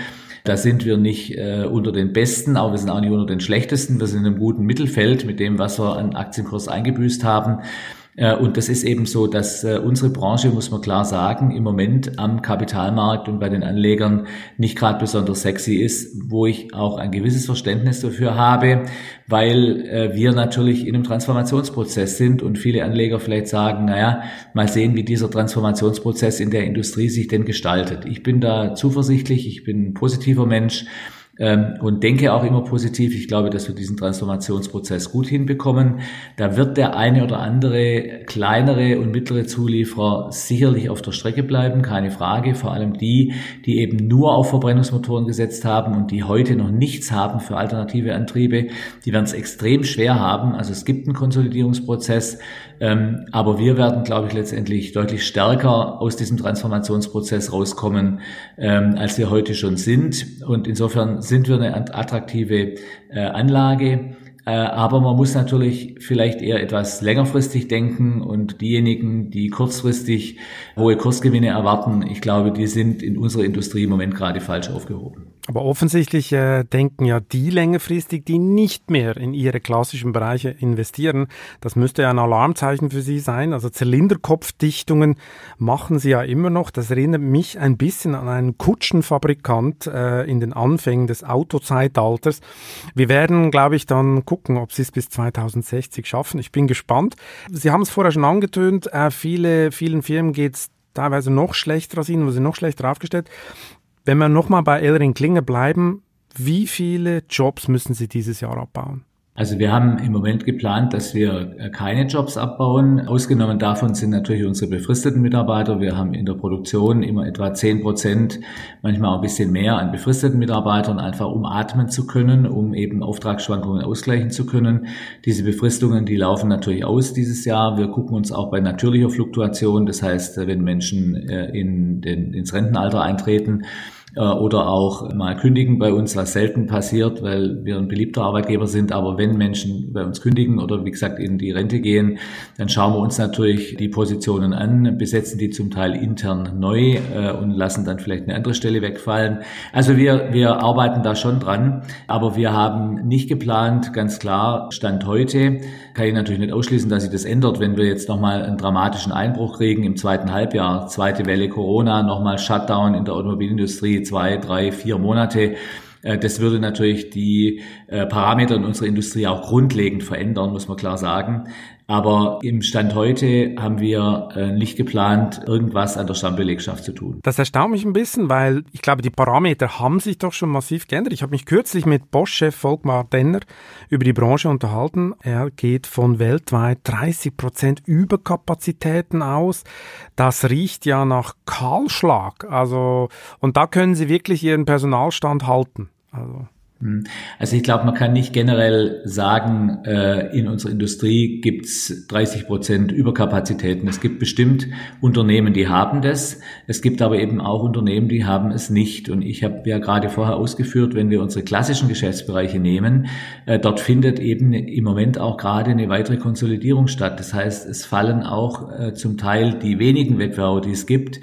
Da sind wir nicht äh, unter den Besten, aber wir sind auch nicht unter den Schlechtesten. Wir sind in einem guten Mittelfeld mit dem, was wir an Aktienkurs eingebüßt haben. Äh, und das ist eben so, dass äh, unsere Branche, muss man klar sagen, im Moment am Kapitalmarkt und bei den Anlegern nicht gerade besonders sexy ist, wo ich auch ein gewisses Verständnis dafür habe, weil äh, wir natürlich in einem Transformationsprozess sind und viele Anleger vielleicht sagen, naja, mal sehen, wie dieser Transformationsprozess in der Industrie sich denn gestaltet. Ich bin da zuversichtlich, ich bin ein positiver Mensch und denke auch immer positiv. Ich glaube, dass wir diesen Transformationsprozess gut hinbekommen. Da wird der eine oder andere kleinere und mittlere Zulieferer sicherlich auf der Strecke bleiben, keine Frage. Vor allem die, die eben nur auf Verbrennungsmotoren gesetzt haben und die heute noch nichts haben für alternative Antriebe, die werden es extrem schwer haben. Also es gibt einen Konsolidierungsprozess. Ähm, aber wir werden, glaube ich, letztendlich deutlich stärker aus diesem Transformationsprozess rauskommen, ähm, als wir heute schon sind. Und insofern sind wir eine attraktive äh, Anlage. Äh, aber man muss natürlich vielleicht eher etwas längerfristig denken und diejenigen, die kurzfristig hohe Kursgewinne erwarten, ich glaube, die sind in unserer Industrie im Moment gerade falsch aufgehoben. Aber offensichtlich äh, denken ja die längerfristig, die nicht mehr in ihre klassischen Bereiche investieren. Das müsste ja ein Alarmzeichen für sie sein. Also Zylinderkopfdichtungen machen sie ja immer noch. Das erinnert mich ein bisschen an einen Kutschenfabrikant äh, in den Anfängen des Autozeitalters. Wir werden, glaube ich, dann gucken, ob sie es bis 2060 schaffen. Ich bin gespannt. Sie haben es vorher schon angetönt. Äh, viele, vielen Firmen geht es teilweise noch schlechter als ihnen, wo sie noch schlechter aufgestellt. Wenn wir nochmal bei Elring Klinger bleiben, wie viele Jobs müssen Sie dieses Jahr abbauen? Also wir haben im Moment geplant, dass wir äh, keine Jobs abbauen. Ausgenommen davon sind natürlich unsere befristeten Mitarbeiter. Wir haben in der Produktion immer etwa zehn Prozent, manchmal auch ein bisschen mehr an befristeten Mitarbeitern, einfach um atmen zu können, um eben Auftragsschwankungen ausgleichen zu können. Diese Befristungen, die laufen natürlich aus dieses Jahr. Wir gucken uns auch bei natürlicher Fluktuation, das heißt, wenn Menschen äh, in den, ins Rentenalter eintreten, äh, oder auch mal kündigen bei uns, was selten passiert, weil wir ein beliebter Arbeitgeber sind. Aber wenn Menschen bei uns kündigen oder wie gesagt in die Rente gehen, dann schauen wir uns natürlich die Positionen an, besetzen die zum Teil intern neu äh, und lassen dann vielleicht eine andere Stelle wegfallen. Also wir, wir arbeiten da schon dran, aber wir haben nicht geplant, ganz klar, Stand heute, kann ich natürlich nicht ausschließen, dass sich das ändert, wenn wir jetzt nochmal einen dramatischen Einbruch kriegen im zweiten Halbjahr, zweite Welle Corona, nochmal Shutdown in der Automobilindustrie, zwei, drei, vier Monate. Äh, das würde natürlich die äh, Parameter in unserer Industrie auch grundlegend verändern, muss man klar sagen. Aber im Stand heute haben wir äh, nicht geplant, irgendwas an der Stammbelegschaft zu tun. Das erstaunt mich ein bisschen, weil ich glaube, die Parameter haben sich doch schon massiv geändert. Ich habe mich kürzlich mit Bosch-Chef Volkmar Denner über die Branche unterhalten. Er geht von weltweit 30 Prozent Überkapazitäten aus. Das riecht ja nach Kahlschlag. Also, und da können Sie wirklich Ihren Personalstand halten. Also. Hm. Also ich glaube, man kann nicht generell sagen, äh, in unserer Industrie gibt's 30 Prozent Überkapazitäten. Es gibt bestimmt Unternehmen, die haben das. Es gibt aber eben auch Unternehmen, die haben es nicht. Und ich habe ja gerade vorher ausgeführt, wenn wir unsere klassischen Geschäftsbereiche nehmen, äh, dort findet eben im Moment auch gerade eine weitere Konsolidierung statt. Das heißt, es fallen auch äh, zum Teil die wenigen Wettbewerber, die es gibt,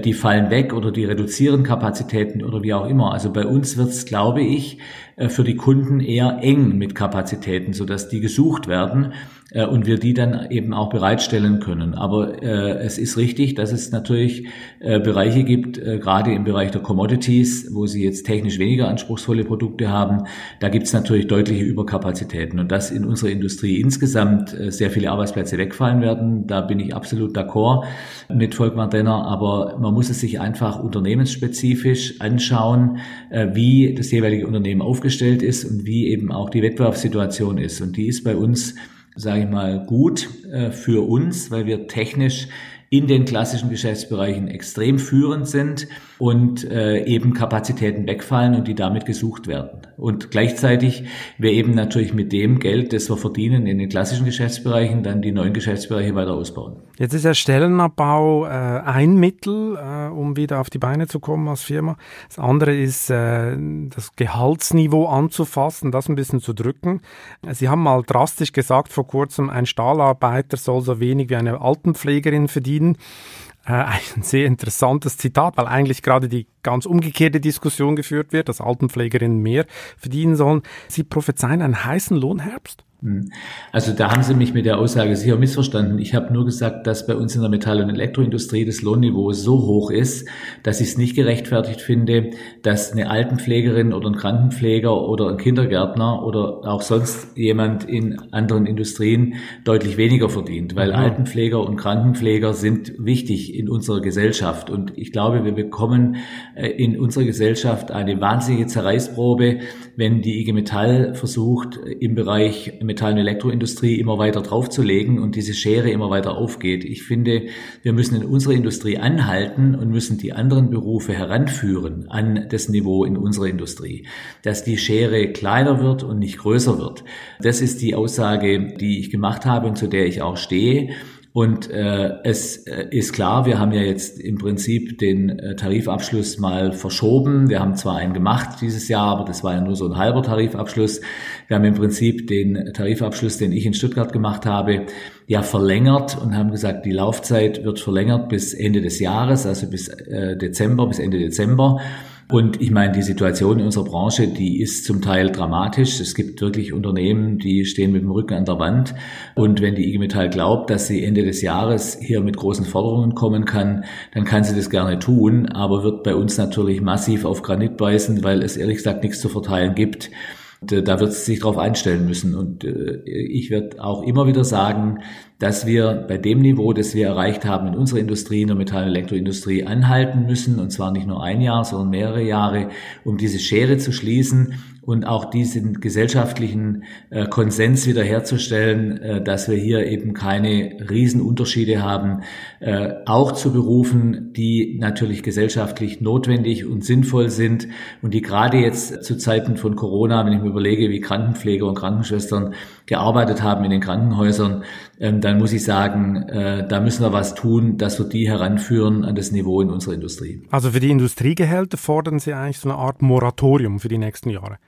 die fallen weg oder die reduzieren Kapazitäten oder wie auch immer. Also bei uns wird es, glaube ich, äh, für die Kunden eher eng mit Kapazitäten, sodass die gesucht werden äh, und wir die dann eben auch bereitstellen können. Aber äh, es ist richtig, dass es natürlich äh, Bereiche gibt, äh, gerade im Bereich der Commodities, wo sie jetzt technisch weniger anspruchsvolle Produkte haben. Da gibt es natürlich deutliche Überkapazitäten und dass in unserer Industrie insgesamt äh, sehr viele Arbeitsplätze wegfallen werden, da bin ich absolut d'accord mit Volkmar Denner. Aber man muss es sich einfach unternehmensspezifisch anschauen, äh, wie das jeweilige Unternehmen aufgestellt ist und wie eben auch die Wettbewerbssituation ist. Und die ist bei uns sage ich mal, gut äh, für uns, weil wir technisch in den klassischen Geschäftsbereichen extrem führend sind und äh, eben Kapazitäten wegfallen und die damit gesucht werden. Und gleichzeitig wir eben natürlich mit dem Geld, das wir verdienen in den klassischen Geschäftsbereichen, dann die neuen Geschäftsbereiche weiter ausbauen. Jetzt ist ja Stellenabbau äh, ein Mittel, äh, um wieder auf die Beine zu kommen als Firma. Das andere ist, äh, das Gehaltsniveau anzufassen, das ein bisschen zu drücken. Sie haben mal drastisch gesagt vor kurzem, ein Stahlarbeiter soll so wenig wie eine Altenpflegerin verdienen. Äh, ein sehr interessantes Zitat, weil eigentlich gerade die ganz umgekehrte Diskussion geführt wird, dass Altenpflegerinnen mehr verdienen sollen. Sie prophezeien einen heißen Lohnherbst? Hm. Also da haben Sie mich mit der Aussage sicher missverstanden. Ich habe nur gesagt, dass bei uns in der Metall- und Elektroindustrie das Lohnniveau so hoch ist, dass ich es nicht gerechtfertigt finde, dass eine Altenpflegerin oder ein Krankenpfleger oder ein Kindergärtner oder auch sonst jemand in anderen Industrien deutlich weniger verdient, weil mhm. Altenpfleger und Krankenpfleger sind wichtig in unserer Gesellschaft. Und ich glaube, wir bekommen äh, in unserer Gesellschaft eine wahnsinnige Zerreißprobe, wenn die IG Metall versucht, im Bereich Metall- und Elektroindustrie immer weiter draufzulegen und diese Schere immer weiter aufgeht. Ich finde, wir müssen in unserer Industrie anhalten und müssen die anderen Berufe heranführen an das Niveau in unserer Industrie, dass die Schere kleiner wird und nicht größer wird. Das ist die Aussage, die ich gemacht habe und zu der ich auch stehe. Und äh, es äh, ist klar, wir haben ja jetzt im Prinzip den äh, Tarifabschluss mal verschoben. Wir haben zwar einen gemacht dieses Jahr, aber das war ja nur so ein halber Tarifabschluss. Wir haben im Prinzip den Tarifabschluss, den ich in Stuttgart gemacht habe, ja verlängert und haben gesagt, die Laufzeit wird verlängert bis Ende des Jahres, also bis äh, Dezember, bis Ende Dezember. Und ich meine, die Situation in unserer Branche, die ist zum Teil dramatisch. Es gibt wirklich Unternehmen, die stehen mit dem Rücken an der Wand. Und wenn die IG Metall glaubt, dass sie Ende des Jahres hier mit großen Forderungen kommen kann, dann kann sie das gerne tun, aber wird bei uns natürlich massiv auf Granit beißen, weil es ehrlich gesagt nichts zu verteilen gibt. Da wird sie sich darauf einstellen müssen. Und äh, ich werde auch immer wieder sagen, dass wir bei dem Niveau, das wir erreicht haben in unserer Industrie, in der Metall- und Elektroindustrie, anhalten müssen, und zwar nicht nur ein Jahr, sondern mehrere Jahre, um diese Schere zu schließen und auch diesen gesellschaftlichen äh, Konsens wiederherzustellen, äh, dass wir hier eben keine Riesenunterschiede haben, äh, auch zu Berufen, die natürlich gesellschaftlich notwendig und sinnvoll sind und die gerade jetzt zu Zeiten von Corona, wenn ich mir überlege, wie Krankenpfleger und Krankenschwestern gearbeitet haben in den Krankenhäusern, ähm, dann muss ich sagen, äh, da müssen wir was tun, dass wir die heranführen an das Niveau in unserer Industrie. Also für die Industriegehälter fordern Sie eigentlich so eine Art Moratorium für die nächsten Jahre?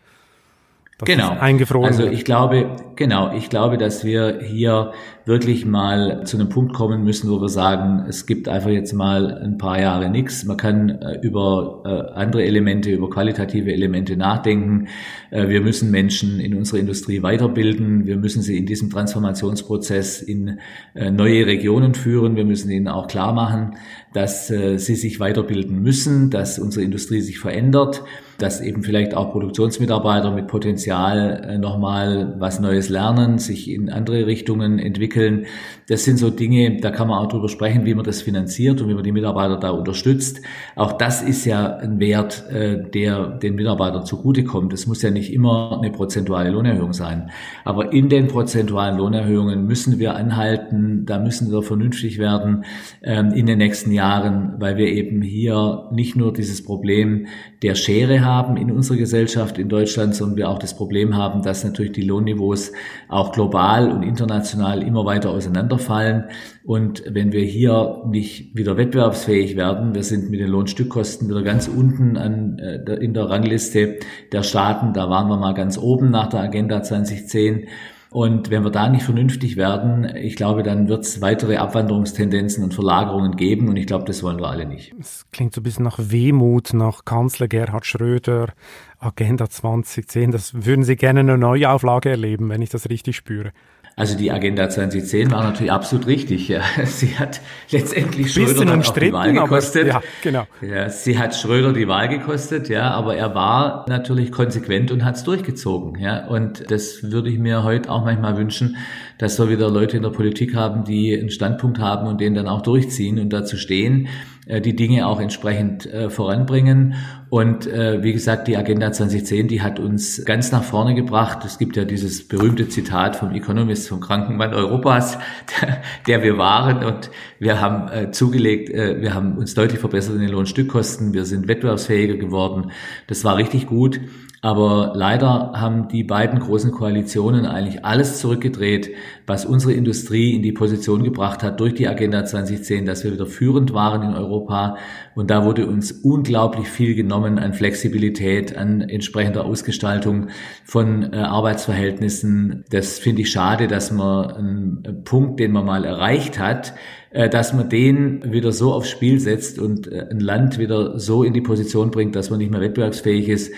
Das genau. eingefroren. Also ich glaube, genau, ich glaube, dass wir hier wirklich mal zu einem Punkt kommen müssen, wo wir sagen, es gibt einfach jetzt mal ein paar Jahre nichts. Man kann äh, über äh, andere Elemente, über qualitative Elemente nachdenken. Äh, wir müssen Menschen in unserer Industrie weiterbilden. Wir müssen sie in diesem Transformationsprozess in neue Regionen führen. Wir müssen ihnen auch klar machen, dass äh, sie sich weiterbilden müssen, dass unsere Industrie sich verändert dass eben vielleicht auch Produktionsmitarbeiter mit Potenzial äh, nochmal was Neues lernen, sich in andere Richtungen entwickeln. Das sind so Dinge, da kann man auch drüber sprechen, wie man das finanziert und wie man die Mitarbeiter da unterstützt. Auch das ist ja ein Wert, äh, der den Mitarbeitern zugutekommt. Es muss ja nicht immer eine prozentuale Lohnerhöhung sein. Aber in den prozentualen Lohnerhöhungen müssen wir anhalten, da müssen wir vernünftig werden ähm, in den nächsten Jahren, weil wir eben hier nicht nur dieses Problem der Schere haben in unserer Gesellschaft in Deutschland, sondern wir auch das Problem haben, dass natürlich die Lohnniveaus auch global und international immer weiter auseinanderfallen. Und wenn wir hier nicht wieder wettbewerbsfähig werden, wir sind mit den Lohnstückkosten wieder ganz unten an, äh, in der Rangliste der Staaten, da waren wir mal ganz oben nach der Agenda 2010. Und wenn wir da nicht vernünftig werden, ich glaube, dann wird es weitere Abwanderungstendenzen und Verlagerungen geben. Und ich glaube, das wollen wir alle nicht. Es klingt so ein bisschen nach Wehmut, nach Kanzler Gerhard Schröder, Agenda 2010. Das würden Sie gerne eine Neuauflage erleben, wenn ich das richtig spüre. Also die Agenda 2010 war natürlich absolut richtig. Ja. Sie hat letztendlich Schröder dann auch die Wahl gekostet. ja, genau. Ja, sie hat Schröder die Wahl gekostet, ja, aber er war natürlich konsequent und hat es durchgezogen. Ja. Und das würde ich mir heute auch manchmal wünschen, dass wir wieder Leute in der Politik haben, die einen Standpunkt haben und den dann auch durchziehen und dazu stehen. Äh, die Dinge auch entsprechend äh, voranbringen. Und äh, wie gesagt, die Agenda 2010, die hat uns ganz nach vorne gebracht. Es gibt ja dieses berühmte Zitat vom Economist, vom Krankenmann Europas, der, der wir waren. Und wir haben zugelegt, wir haben uns deutlich verbessert in den Lohnstückkosten. Wir sind wettbewerbsfähiger geworden. Das war richtig gut. Aber leider haben die beiden großen Koalitionen eigentlich alles zurückgedreht, was unsere Industrie in die Position gebracht hat durch die Agenda 2010, dass wir wieder führend waren in Europa. Und da wurde uns unglaublich viel genommen an Flexibilität, an entsprechender Ausgestaltung von äh, Arbeitsverhältnissen. Das finde ich schade, dass man einen Punkt, den man mal erreicht hat, äh, dass man den wieder so aufs Spiel setzt und äh, ein Land wieder so in die Position bringt, dass man nicht mehr wettbewerbsfähig ist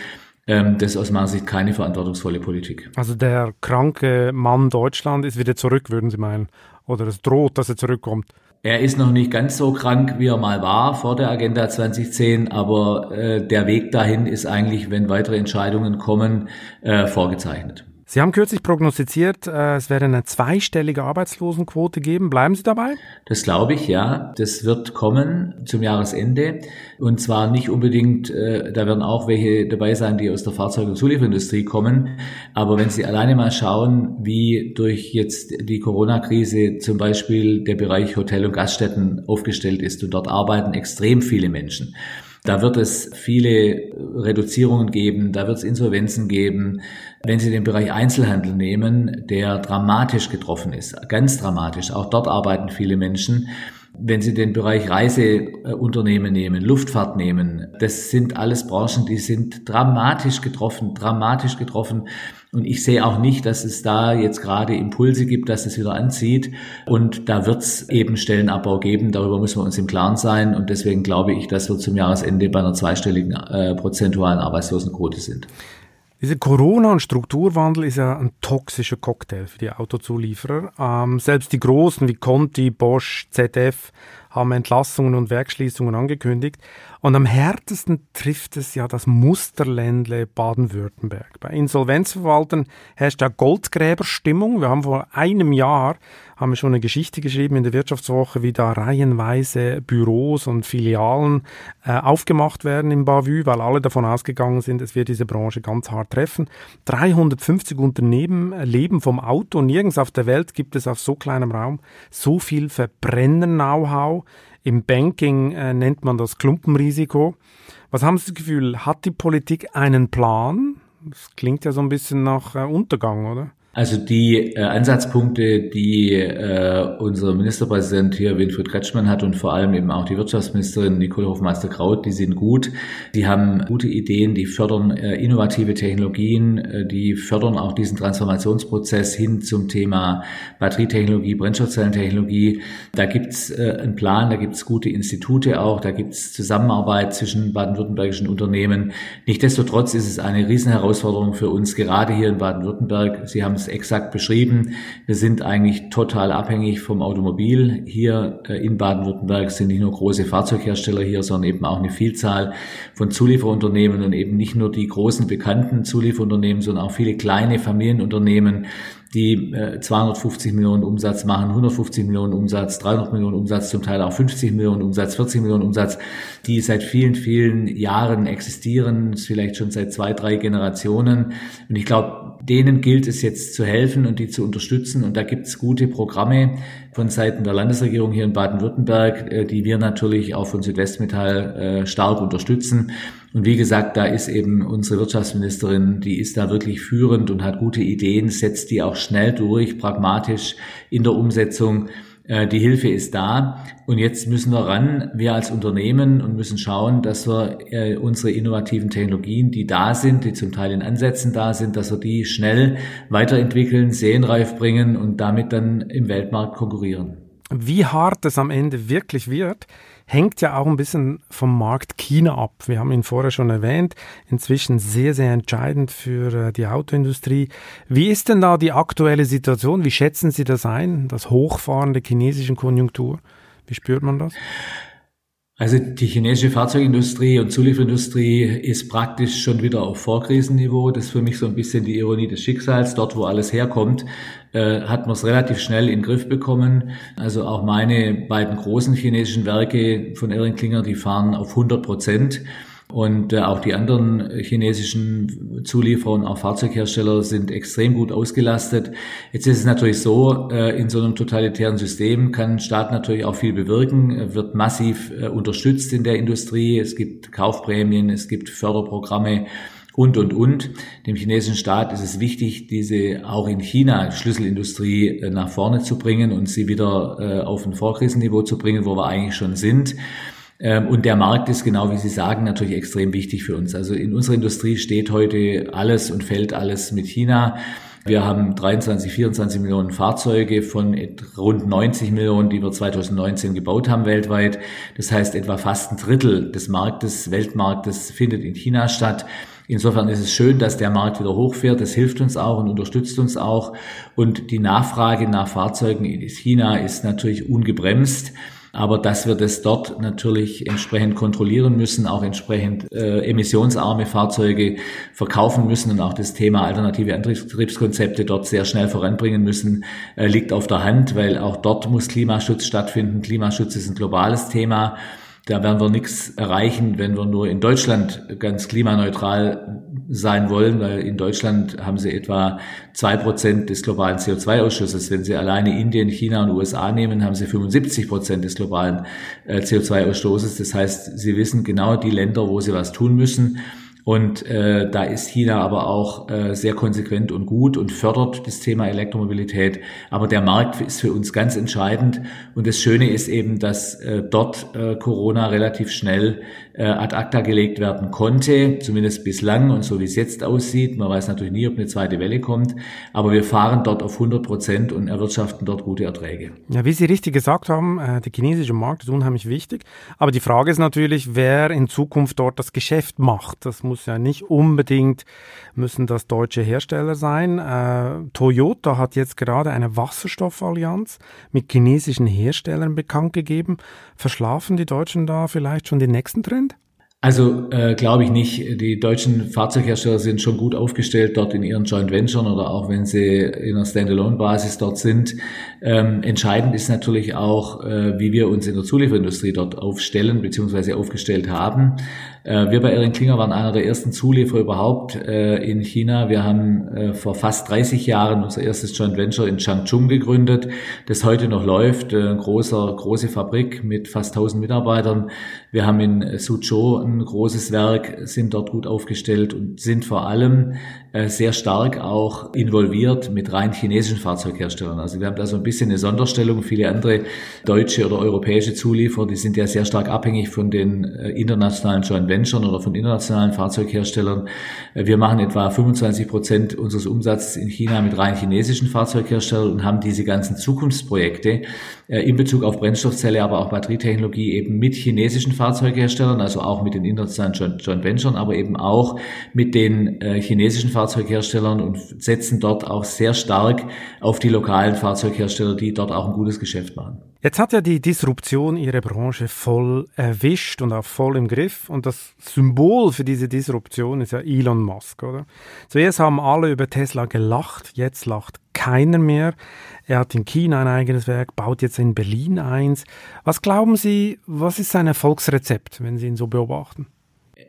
das ist aus meiner Sicht keine verantwortungsvolle Politik. Also der kranke Mann Deutschland ist wieder zurück, würden Sie meinen? Oder es droht, dass er zurückkommt? Er ist noch nicht ganz so krank, wie er mal war vor der Agenda 2010, aber äh, der Weg dahin ist eigentlich, wenn weitere Entscheidungen kommen, äh, vorgezeichnet. Sie haben kürzlich prognostiziert, äh, es werde eine zweistellige Arbeitslosenquote geben. Bleiben Sie dabei? Das glaube ich, ja. Das wird kommen zum Jahresende. Und zwar nicht unbedingt, äh, da werden auch welche dabei sein, die aus der Fahrzeug- und Zulieferindustrie kommen. Aber wenn Sie alleine mal schauen, wie durch jetzt die Corona-Krise zum Beispiel der Bereich Hotel- und Gaststätten aufgestellt ist und dort arbeiten extrem viele Menschen. Da wird es viele Reduzierungen geben, da wird es Insolvenzen geben. Wenn Sie den Bereich Einzelhandel nehmen, der dramatisch getroffen ist, ganz dramatisch, auch dort arbeiten viele Menschen. Wenn Sie den Bereich Reiseunternehmen nehmen, Luftfahrt nehmen, das sind alles Branchen, die sind dramatisch getroffen, dramatisch getroffen. Und ich sehe auch nicht, dass es da jetzt gerade Impulse gibt, dass es wieder anzieht. Und da wird es eben Stellenabbau geben. Darüber müssen wir uns im Klaren sein. Und deswegen glaube ich, dass wir zum Jahresende bei einer zweistelligen äh, prozentualen Arbeitslosenquote sind. Dieser Corona- und Strukturwandel ist ja ein toxischer Cocktail für die Autozulieferer. Ähm, selbst die Großen wie Conti, Bosch, ZF haben Entlassungen und Werkschließungen angekündigt. Und am härtesten trifft es ja das Musterländle Baden-Württemberg. Bei Insolvenzverwaltern herrscht ja Goldgräberstimmung. Wir haben vor einem Jahr haben wir schon eine Geschichte geschrieben in der Wirtschaftswoche, wie da reihenweise Büros und Filialen äh, aufgemacht werden im Bavü, weil alle davon ausgegangen sind, es wird diese Branche ganz hart treffen. 350 Unternehmen leben vom Auto. Nirgends auf der Welt gibt es auf so kleinem Raum so viel Verbrenner-Know-how. Im Banking äh, nennt man das Klumpenrisiko. Was haben Sie das Gefühl, hat die Politik einen Plan? Das klingt ja so ein bisschen nach äh, Untergang, oder? Also die äh, Ansatzpunkte, die äh, unser Ministerpräsident hier Winfried Kretschmann hat und vor allem eben auch die Wirtschaftsministerin Nicole Hofmeister-Kraut, die sind gut. Die haben gute Ideen, die fördern äh, innovative Technologien, äh, die fördern auch diesen Transformationsprozess hin zum Thema Batterietechnologie, Brennstoffzellentechnologie. Da gibt's äh, einen Plan, da gibt's gute Institute auch, da gibt's Zusammenarbeit zwischen baden-württembergischen Unternehmen. Nichtsdestotrotz ist es eine Riesenherausforderung für uns, gerade hier in Baden-Württemberg. Sie haben es exakt beschrieben. Wir sind eigentlich total abhängig vom Automobil. Hier äh, in Baden-Württemberg sind nicht nur große Fahrzeughersteller hier, sondern eben auch eine Vielzahl von Zulieferunternehmen und eben nicht nur die großen bekannten Zulieferunternehmen, sondern auch viele kleine Familienunternehmen, die äh, 250 Millionen Umsatz machen, 150 Millionen Umsatz, 300 Millionen Umsatz, zum Teil auch 50 Millionen Umsatz, 40 Millionen Umsatz, die seit vielen, vielen Jahren existieren, vielleicht schon seit zwei, drei Generationen. Und ich glaube, denen gilt es jetzt zu helfen und die zu unterstützen. Und da gibt es gute Programme von Seiten der Landesregierung hier in Baden-Württemberg, äh, die wir natürlich auch von Südwestmetall äh, stark unterstützen. Und wie gesagt, da ist eben unsere Wirtschaftsministerin, die ist da wirklich führend und hat gute Ideen, setzt die auch schnell durch, pragmatisch in der Umsetzung. Äh, die Hilfe ist da und jetzt müssen wir ran, wir als Unternehmen und müssen schauen, dass wir äh, unsere innovativen Technologien, die da sind, die zum Teil in Ansätzen da sind, dass wir die schnell weiterentwickeln, serienreif bringen und damit dann im Weltmarkt konkurrieren. Wie hart es am Ende wirklich wird, hängt ja auch ein bisschen vom Markt China ab. Wir haben ihn vorher schon erwähnt, inzwischen sehr, sehr entscheidend für äh, die Autoindustrie. Wie ist denn da die aktuelle Situation? Wie schätzen Sie das ein, das Hochfahren der chinesischen Konjunktur? Wie spürt man das? Also die chinesische Fahrzeugindustrie und Zulieferindustrie ist praktisch schon wieder auf Vorkrisenniveau. Das ist für mich so ein bisschen die Ironie des Schicksals. Dort, wo alles herkommt, äh, hat man es relativ schnell in den Griff bekommen. Also auch meine beiden großen chinesischen Werke von Ehrinklinger, die fahren auf 100 Prozent. Und äh, auch die anderen chinesischen Zulieferer und auch Fahrzeughersteller sind extrem gut ausgelastet. Jetzt ist es natürlich so, äh, in so einem totalitären System kann Staat natürlich auch viel bewirken, wird massiv äh, unterstützt in der Industrie. Es gibt Kaufprämien, es gibt Förderprogramme und, und, und. Dem chinesischen Staat ist es wichtig, diese auch in China Schlüsselindustrie äh, nach vorne zu bringen und sie wieder äh, auf ein Vorkrisenniveau zu bringen, wo wir eigentlich schon sind. Ähm, und der Markt ist genau wie Sie sagen natürlich extrem wichtig für uns. Also in unserer Industrie steht heute alles und fällt alles mit China. Wir haben 23, 24 Millionen Fahrzeuge von rund 90 Millionen, die wir 2019 gebaut haben weltweit. Das heißt, etwa fast ein Drittel des Marktes, Weltmarktes findet in China statt. Insofern ist es schön, dass der Markt wieder hochfährt. Das hilft uns auch und unterstützt uns auch. Und die Nachfrage nach Fahrzeugen in China ist natürlich ungebremst aber dass wir das dort natürlich entsprechend kontrollieren müssen, auch entsprechend äh, emissionsarme Fahrzeuge verkaufen müssen und auch das Thema alternative Antriebskonzepte dort sehr schnell voranbringen müssen, äh, liegt auf der Hand, weil auch dort muss Klimaschutz stattfinden. Klimaschutz ist ein globales Thema. Da werden wir nichts erreichen, wenn wir nur in Deutschland ganz klimaneutral sein wollen, weil in Deutschland haben sie etwa zwei Prozent des globalen CO2-Ausschusses. Wenn sie alleine Indien, China und USA nehmen, haben sie 75 Prozent des globalen äh, CO2-Ausstoßes. Das heißt, sie wissen genau die Länder, wo sie was tun müssen. Und äh, da ist China aber auch äh, sehr konsequent und gut und fördert das Thema Elektromobilität. Aber der Markt ist für uns ganz entscheidend. Und das Schöne ist eben, dass äh, dort äh, Corona relativ schnell äh, ad acta gelegt werden konnte, zumindest bislang und so wie es jetzt aussieht. Man weiß natürlich nie, ob eine zweite Welle kommt, aber wir fahren dort auf 100 Prozent und erwirtschaften dort gute Erträge. Ja, wie Sie richtig gesagt haben, äh, der chinesische Markt ist unheimlich wichtig, aber die Frage ist natürlich, wer in Zukunft dort das Geschäft macht. Das muss muss ja nicht unbedingt, müssen das deutsche Hersteller sein. Äh, Toyota hat jetzt gerade eine Wasserstoffallianz mit chinesischen Herstellern bekannt gegeben. Verschlafen die Deutschen da vielleicht schon den nächsten Trend? Also äh, glaube ich nicht. Die deutschen Fahrzeughersteller sind schon gut aufgestellt dort in ihren Joint Venturen oder auch wenn sie in einer Standalone-Basis dort sind. Ähm, entscheidend ist natürlich auch, äh, wie wir uns in der Zulieferindustrie dort aufstellen bzw. aufgestellt haben. Äh, wir bei Erin Klinger waren einer der ersten Zulieferer überhaupt äh, in China. Wir haben äh, vor fast 30 Jahren unser erstes Joint Venture in Changchun gegründet, das heute noch läuft. Eine großer, große Fabrik mit fast 1000 Mitarbeitern. Wir haben in Suzhou ein großes Werk, sind dort gut aufgestellt und sind vor allem sehr stark auch involviert mit rein chinesischen Fahrzeugherstellern. Also wir haben da so ein bisschen eine Sonderstellung. Viele andere deutsche oder europäische Zulieferer, die sind ja sehr stark abhängig von den internationalen Joint Ventures oder von internationalen Fahrzeugherstellern. Äh, wir machen etwa 25 Prozent unseres Umsatzes in China mit rein chinesischen Fahrzeugherstellern und haben diese ganzen Zukunftsprojekte äh, in Bezug auf Brennstoffzelle, aber auch Batterietechnologie eben mit chinesischen Fahrzeugherstellern, also auch mit den internationalen Joint, Joint Venturen, aber eben auch mit den äh, chinesischen Fahrzeugherstellern und setzen dort auch sehr stark auf die lokalen Fahrzeughersteller, die dort auch ein gutes Geschäft machen. Jetzt hat ja die Disruption ihre Branche voll erwischt und auch voll im Griff. Und das Symbol für diese Disruption ist ja Elon Musk, oder? Zuerst haben alle über Tesla gelacht, jetzt lacht keiner mehr. Er hat in China ein eigenes Werk, baut jetzt in Berlin eins. Was glauben Sie, was ist sein Erfolgsrezept, wenn Sie ihn so beobachten?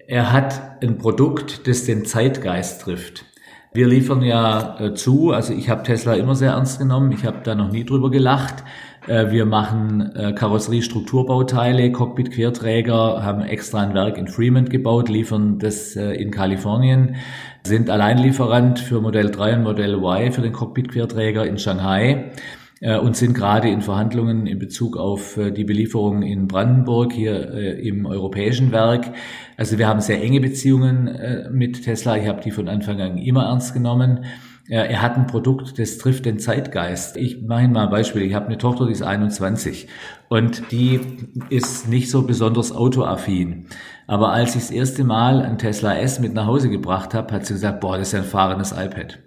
Er hat ein Produkt, das den Zeitgeist trifft. Wir liefern ja äh, zu, also ich habe Tesla immer sehr ernst genommen, ich habe da noch nie drüber gelacht. Äh, wir machen äh, Karosserie-Strukturbauteile, Cockpit-Querträger, haben extra ein Werk in Fremont gebaut, liefern das in Kalifornien, sind Alleinlieferant für Modell 3 und Modell Y für den Cockpit-Querträger in Shanghai und sind gerade in Verhandlungen in Bezug auf die Belieferung in Brandenburg hier im europäischen Werk. Also wir haben sehr enge Beziehungen mit Tesla. Ich habe die von Anfang an immer ernst genommen er hat ein Produkt, das trifft den Zeitgeist. Ich mache Ihnen mal ein Beispiel. Ich habe eine Tochter, die ist 21 und die ist nicht so besonders autoaffin. Aber als ich das erste Mal ein Tesla S mit nach Hause gebracht habe, hat sie gesagt, boah, das ist ein fahrendes iPad.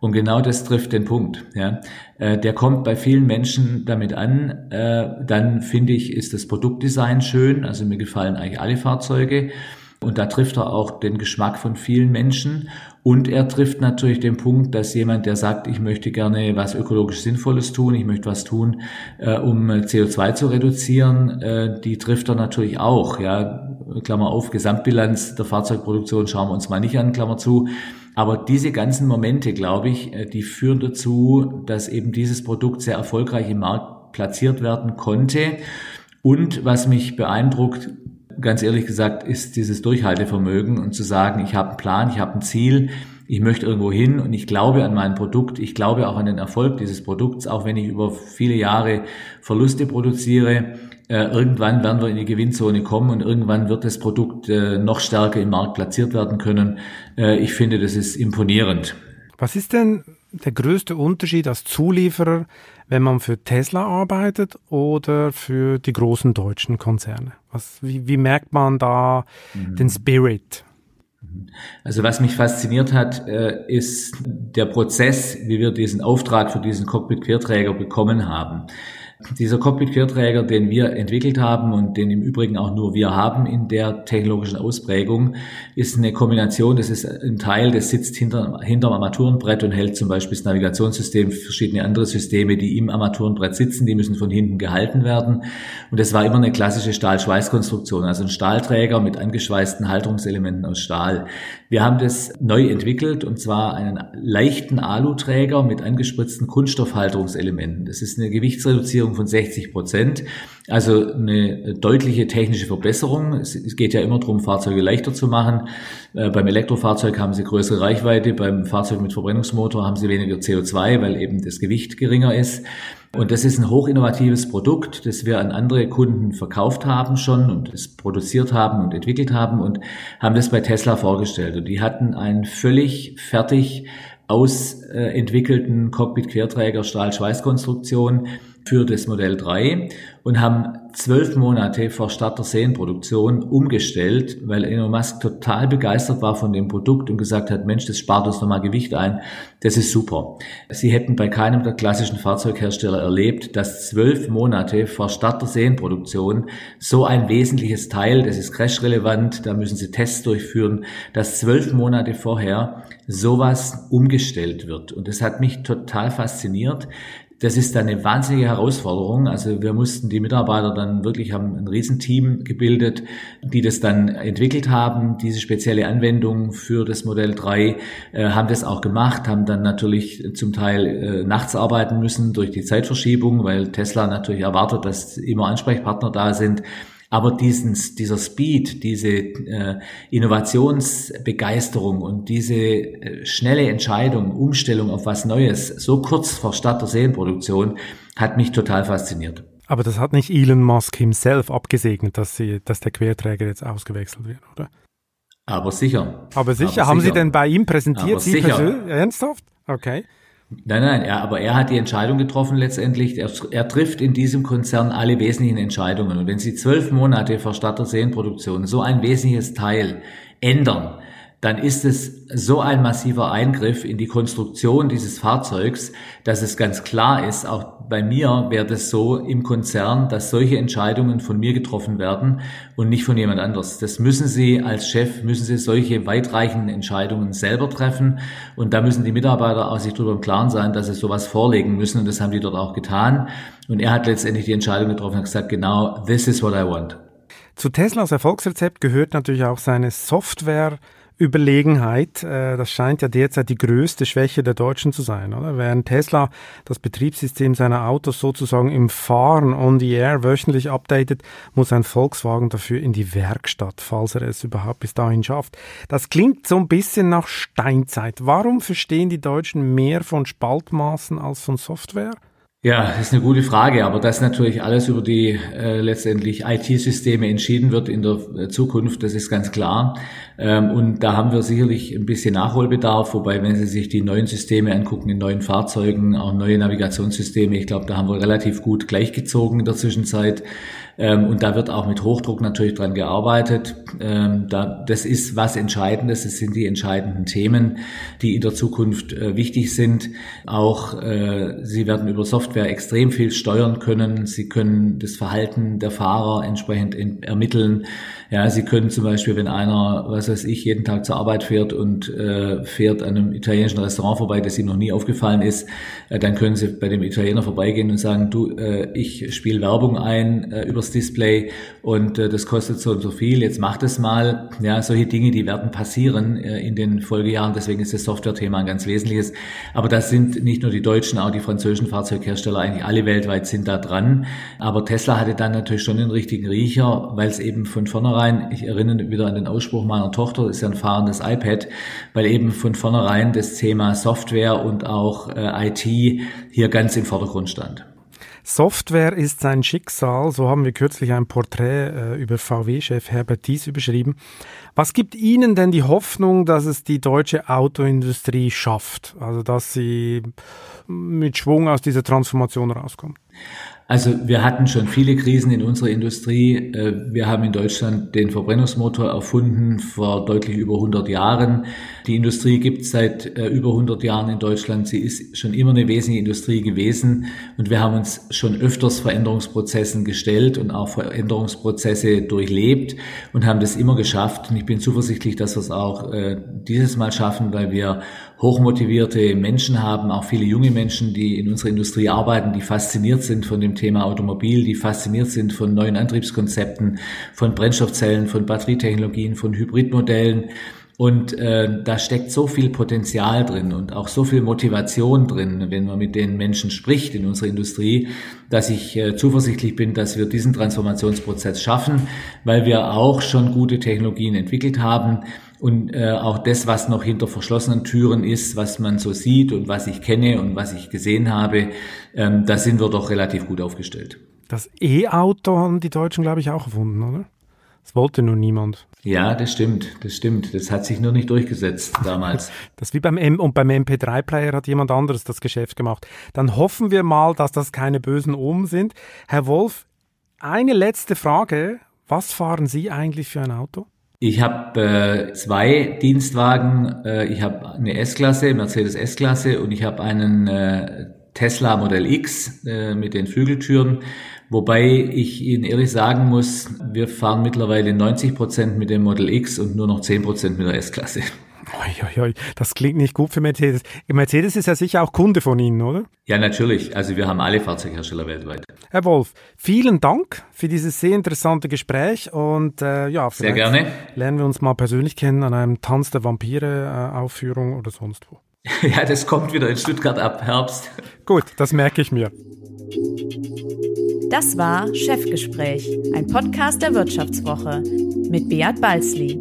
Und genau das trifft den Punkt. Ja. Äh, der kommt bei vielen Menschen damit an. Äh, dann finde ich, ist das Produktdesign schön. Also mir gefallen eigentlich alle Fahrzeuge. Und da trifft er auch den Geschmack von vielen Menschen. Und er trifft natürlich den Punkt, dass jemand, der sagt, ich möchte gerne was ökologisch Sinnvolles tun, ich möchte was tun, äh, um CO2 zu reduzieren, äh, die trifft er natürlich auch. Ja, Klammer auf, Gesamtbilanz der Fahrzeugproduktion schauen wir uns mal nicht an, Klammer zu. Aber diese ganzen Momente, glaube ich, äh, die führen dazu, dass eben dieses Produkt sehr erfolgreich im Markt platziert werden konnte. Und was mich beeindruckt, ganz ehrlich gesagt, ist dieses Durchhaltevermögen und zu sagen, ich habe einen Plan, ich habe ein Ziel, ich möchte irgendwo hin und ich glaube an mein Produkt, ich glaube auch an den Erfolg dieses Produkts, auch wenn ich über viele Jahre Verluste produziere. Äh, irgendwann werden wir in die Gewinnzone kommen und irgendwann wird das Produkt äh, noch stärker im Markt platziert werden können. Äh, ich finde, das ist imponierend. Was ist denn der größte Unterschied als Zulieferer, wenn man für Tesla arbeitet oder für die großen deutschen Konzerne? Was, wie, wie merkt man da mhm. den Spirit? Also was mich fasziniert hat, äh, ist der Prozess, wie wir diesen Auftrag für diesen Cockpit-Querträger bekommen haben. Dieser Cockpit-Querträger, den wir entwickelt haben und den im Übrigen auch nur wir haben in der technologischen Ausprägung, ist eine Kombination. Das ist ein Teil, das sitzt hinter, hinterm Armaturenbrett und hält zum Beispiel das Navigationssystem, verschiedene andere Systeme, die im Armaturenbrett sitzen, die müssen von hinten gehalten werden. Und das war immer eine klassische Stahlschweißkonstruktion, also ein Stahlträger mit angeschweißten Halterungselementen aus Stahl. Wir haben das neu entwickelt und zwar einen leichten Aluträger mit angespritzten Kunststoffhalterungselementen. Das ist eine Gewichtsreduzierung von 60 Prozent. Also eine deutliche technische Verbesserung. Es geht ja immer darum, Fahrzeuge leichter zu machen. Äh, beim Elektrofahrzeug haben sie größere Reichweite, beim Fahrzeug mit Verbrennungsmotor haben sie weniger CO2, weil eben das Gewicht geringer ist. Und das ist ein hochinnovatives Produkt, das wir an andere Kunden verkauft haben schon und es produziert haben und entwickelt haben und haben das bei Tesla vorgestellt. Und die hatten einen völlig fertig ausentwickelten Cockpit-Querträger Stahl-Schweißkonstruktion für das Modell 3 und haben zwölf Monate vor Start der Serienproduktion umgestellt, weil Elon Musk total begeistert war von dem Produkt und gesagt hat, Mensch, das spart uns nochmal Gewicht ein. Das ist super. Sie hätten bei keinem der klassischen Fahrzeughersteller erlebt, dass zwölf Monate vor Start der Serienproduktion so ein wesentliches Teil, das ist crashrelevant, da müssen Sie Tests durchführen, dass zwölf Monate vorher sowas umgestellt wird. Und das hat mich total fasziniert. Das ist dann eine wahnsinnige Herausforderung. Also wir mussten die Mitarbeiter dann wirklich haben ein Riesenteam gebildet, die das dann entwickelt haben, diese spezielle Anwendung für das Modell 3, äh, haben das auch gemacht, haben dann natürlich zum Teil äh, nachts arbeiten müssen durch die Zeitverschiebung, weil Tesla natürlich erwartet, dass immer Ansprechpartner da sind. Aber diesen, dieser Speed, diese äh, Innovationsbegeisterung und diese äh, schnelle Entscheidung, Umstellung auf was Neues, so kurz vor Start der Serienproduktion, hat mich total fasziniert. Aber das hat nicht Elon Musk himself abgesegnet, dass, sie, dass der Querträger jetzt ausgewechselt wird, oder? Aber sicher. Aber sicher. Aber Haben sicher. Sie denn bei ihm präsentiert? Aber Sie sicher. Ernsthaft? Okay. Nein, nein, er, aber er hat die Entscheidung getroffen letztendlich. Er, er, trifft in diesem Konzern alle wesentlichen Entscheidungen. Und wenn Sie zwölf Monate vor Start der so ein wesentliches Teil ändern, dann ist es so ein massiver Eingriff in die Konstruktion dieses Fahrzeugs, dass es ganz klar ist, auch bei mir wäre das so im Konzern, dass solche Entscheidungen von mir getroffen werden und nicht von jemand anders. Das müssen Sie als Chef, müssen Sie solche weitreichenden Entscheidungen selber treffen und da müssen die Mitarbeiter auch sich darüber im Klaren sein, dass sie sowas vorlegen müssen und das haben die dort auch getan. Und er hat letztendlich die Entscheidung getroffen und gesagt, genau, this is what I want. Zu Teslas Erfolgsrezept gehört natürlich auch seine Software, Überlegenheit. Äh, das scheint ja derzeit die größte Schwäche der Deutschen zu sein, oder? Während Tesla das Betriebssystem seiner Autos sozusagen im Fahren on the air wöchentlich updatet, muss ein Volkswagen dafür in die Werkstatt, falls er es überhaupt bis dahin schafft. Das klingt so ein bisschen nach Steinzeit. Warum verstehen die Deutschen mehr von Spaltmaßen als von Software? Ja, das ist eine gute Frage, aber dass natürlich alles über die äh, letztendlich IT-Systeme entschieden wird in der äh, Zukunft, das ist ganz klar. Ähm, und da haben wir sicherlich ein bisschen Nachholbedarf, wobei wenn Sie sich die neuen Systeme angucken, in neuen Fahrzeugen, auch neue Navigationssysteme, ich glaube, da haben wir relativ gut gleichgezogen in der Zwischenzeit. Ähm, und da wird auch mit Hochdruck natürlich dran gearbeitet. Ähm, da, das ist was Entscheidendes. Das sind die entscheidenden Themen, die in der Zukunft äh, wichtig sind. Auch äh, Sie werden über Software extrem viel steuern können. Sie können das Verhalten der Fahrer entsprechend ermitteln. Ja, Sie können zum Beispiel, wenn einer, was weiß ich, jeden Tag zur Arbeit fährt und äh, fährt an einem italienischen Restaurant vorbei, das Ihnen noch nie aufgefallen ist, äh, dann können Sie bei dem Italiener vorbeigehen und sagen, du, äh, ich spiele Werbung ein äh, übers Display und äh, das kostet so und so viel, jetzt mach das mal. Ja, solche Dinge, die werden passieren äh, in den Folgejahren, deswegen ist das Software-Thema ein ganz wesentliches. Aber das sind nicht nur die deutschen, auch die französischen Fahrzeughersteller, eigentlich alle weltweit sind da dran. Aber Tesla hatte dann natürlich schon den richtigen Riecher, weil es eben von vornherein vornherein, ich erinnere wieder an den Ausspruch meiner Tochter, ist ja ein fahrendes iPad, weil eben von vornherein das Thema Software und auch äh, IT hier ganz im Vordergrund stand. Software ist sein Schicksal, so haben wir kürzlich ein Porträt äh, über VW-Chef Herbert Dies überschrieben. Was gibt Ihnen denn die Hoffnung, dass es die deutsche Autoindustrie schafft, also dass sie mit Schwung aus dieser Transformation rauskommt? Also wir hatten schon viele Krisen in unserer Industrie. Äh, wir haben in Deutschland den Verbrennungsmotor erfunden vor deutlich über 100 Jahren. Die Industrie gibt es seit äh, über 100 Jahren in Deutschland. Sie ist schon immer eine wesentliche Industrie gewesen und wir haben uns schon öfters Veränderungsprozessen gestellt und auch Veränderungsprozesse durchlebt und haben das immer geschafft. Und ich bin zuversichtlich, dass wir es auch äh, dieses Mal schaffen, weil wir hochmotivierte Menschen haben, auch viele junge Menschen, die in unserer Industrie arbeiten, die fasziniert sind von dem Thema Automobil, die fasziniert sind von neuen Antriebskonzepten, von Brennstoffzellen, von Batterietechnologien, von Hybridmodellen. Und äh, da steckt so viel Potenzial drin und auch so viel Motivation drin, wenn man mit den Menschen spricht in unserer Industrie, dass ich äh, zuversichtlich bin, dass wir diesen Transformationsprozess schaffen, weil wir auch schon gute Technologien entwickelt haben, und äh, auch das, was noch hinter verschlossenen Türen ist, was man so sieht und was ich kenne und was ich gesehen habe, ähm, da sind wir doch relativ gut aufgestellt. Das E-Auto haben die Deutschen, glaube ich, auch erfunden, oder? Das wollte nur niemand. Ja, das stimmt, das stimmt. Das hat sich nur nicht durchgesetzt damals. Das wie beim M und beim MP3-Player hat jemand anderes das Geschäft gemacht. Dann hoffen wir mal, dass das keine bösen Omen sind. Herr Wolf, eine letzte Frage. Was fahren Sie eigentlich für ein Auto? Ich habe äh, zwei Dienstwagen. Äh, ich habe eine S-Klasse, Mercedes S-Klasse und ich habe einen äh, Tesla Modell X äh, mit den Flügeltüren. Wobei ich Ihnen ehrlich sagen muss, wir fahren mittlerweile 90 Prozent mit dem Model X und nur noch 10 Prozent mit der S-Klasse. Das klingt nicht gut für Mercedes. Mercedes ist ja sicher auch Kunde von Ihnen, oder? Ja, natürlich. Also wir haben alle Fahrzeughersteller weltweit. Herr Wolf, vielen Dank für dieses sehr interessante Gespräch und äh, ja, sehr gerne. Lernen wir uns mal persönlich kennen an einem Tanz der Vampire äh, Aufführung oder sonst wo. ja, das kommt wieder in Stuttgart ab Herbst. Gut, das merke ich mir. Das war Chefgespräch, ein Podcast der Wirtschaftswoche mit Beat Balzli.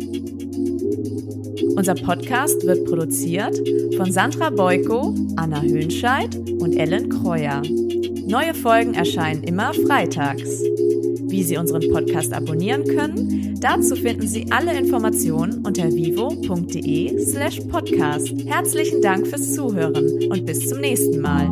Unser Podcast wird produziert von Sandra Beuko, Anna Höhnscheid und Ellen Kreuer. Neue Folgen erscheinen immer freitags. Wie Sie unseren Podcast abonnieren können, dazu finden Sie alle Informationen unter vivo.de slash podcast. Herzlichen Dank fürs Zuhören und bis zum nächsten Mal.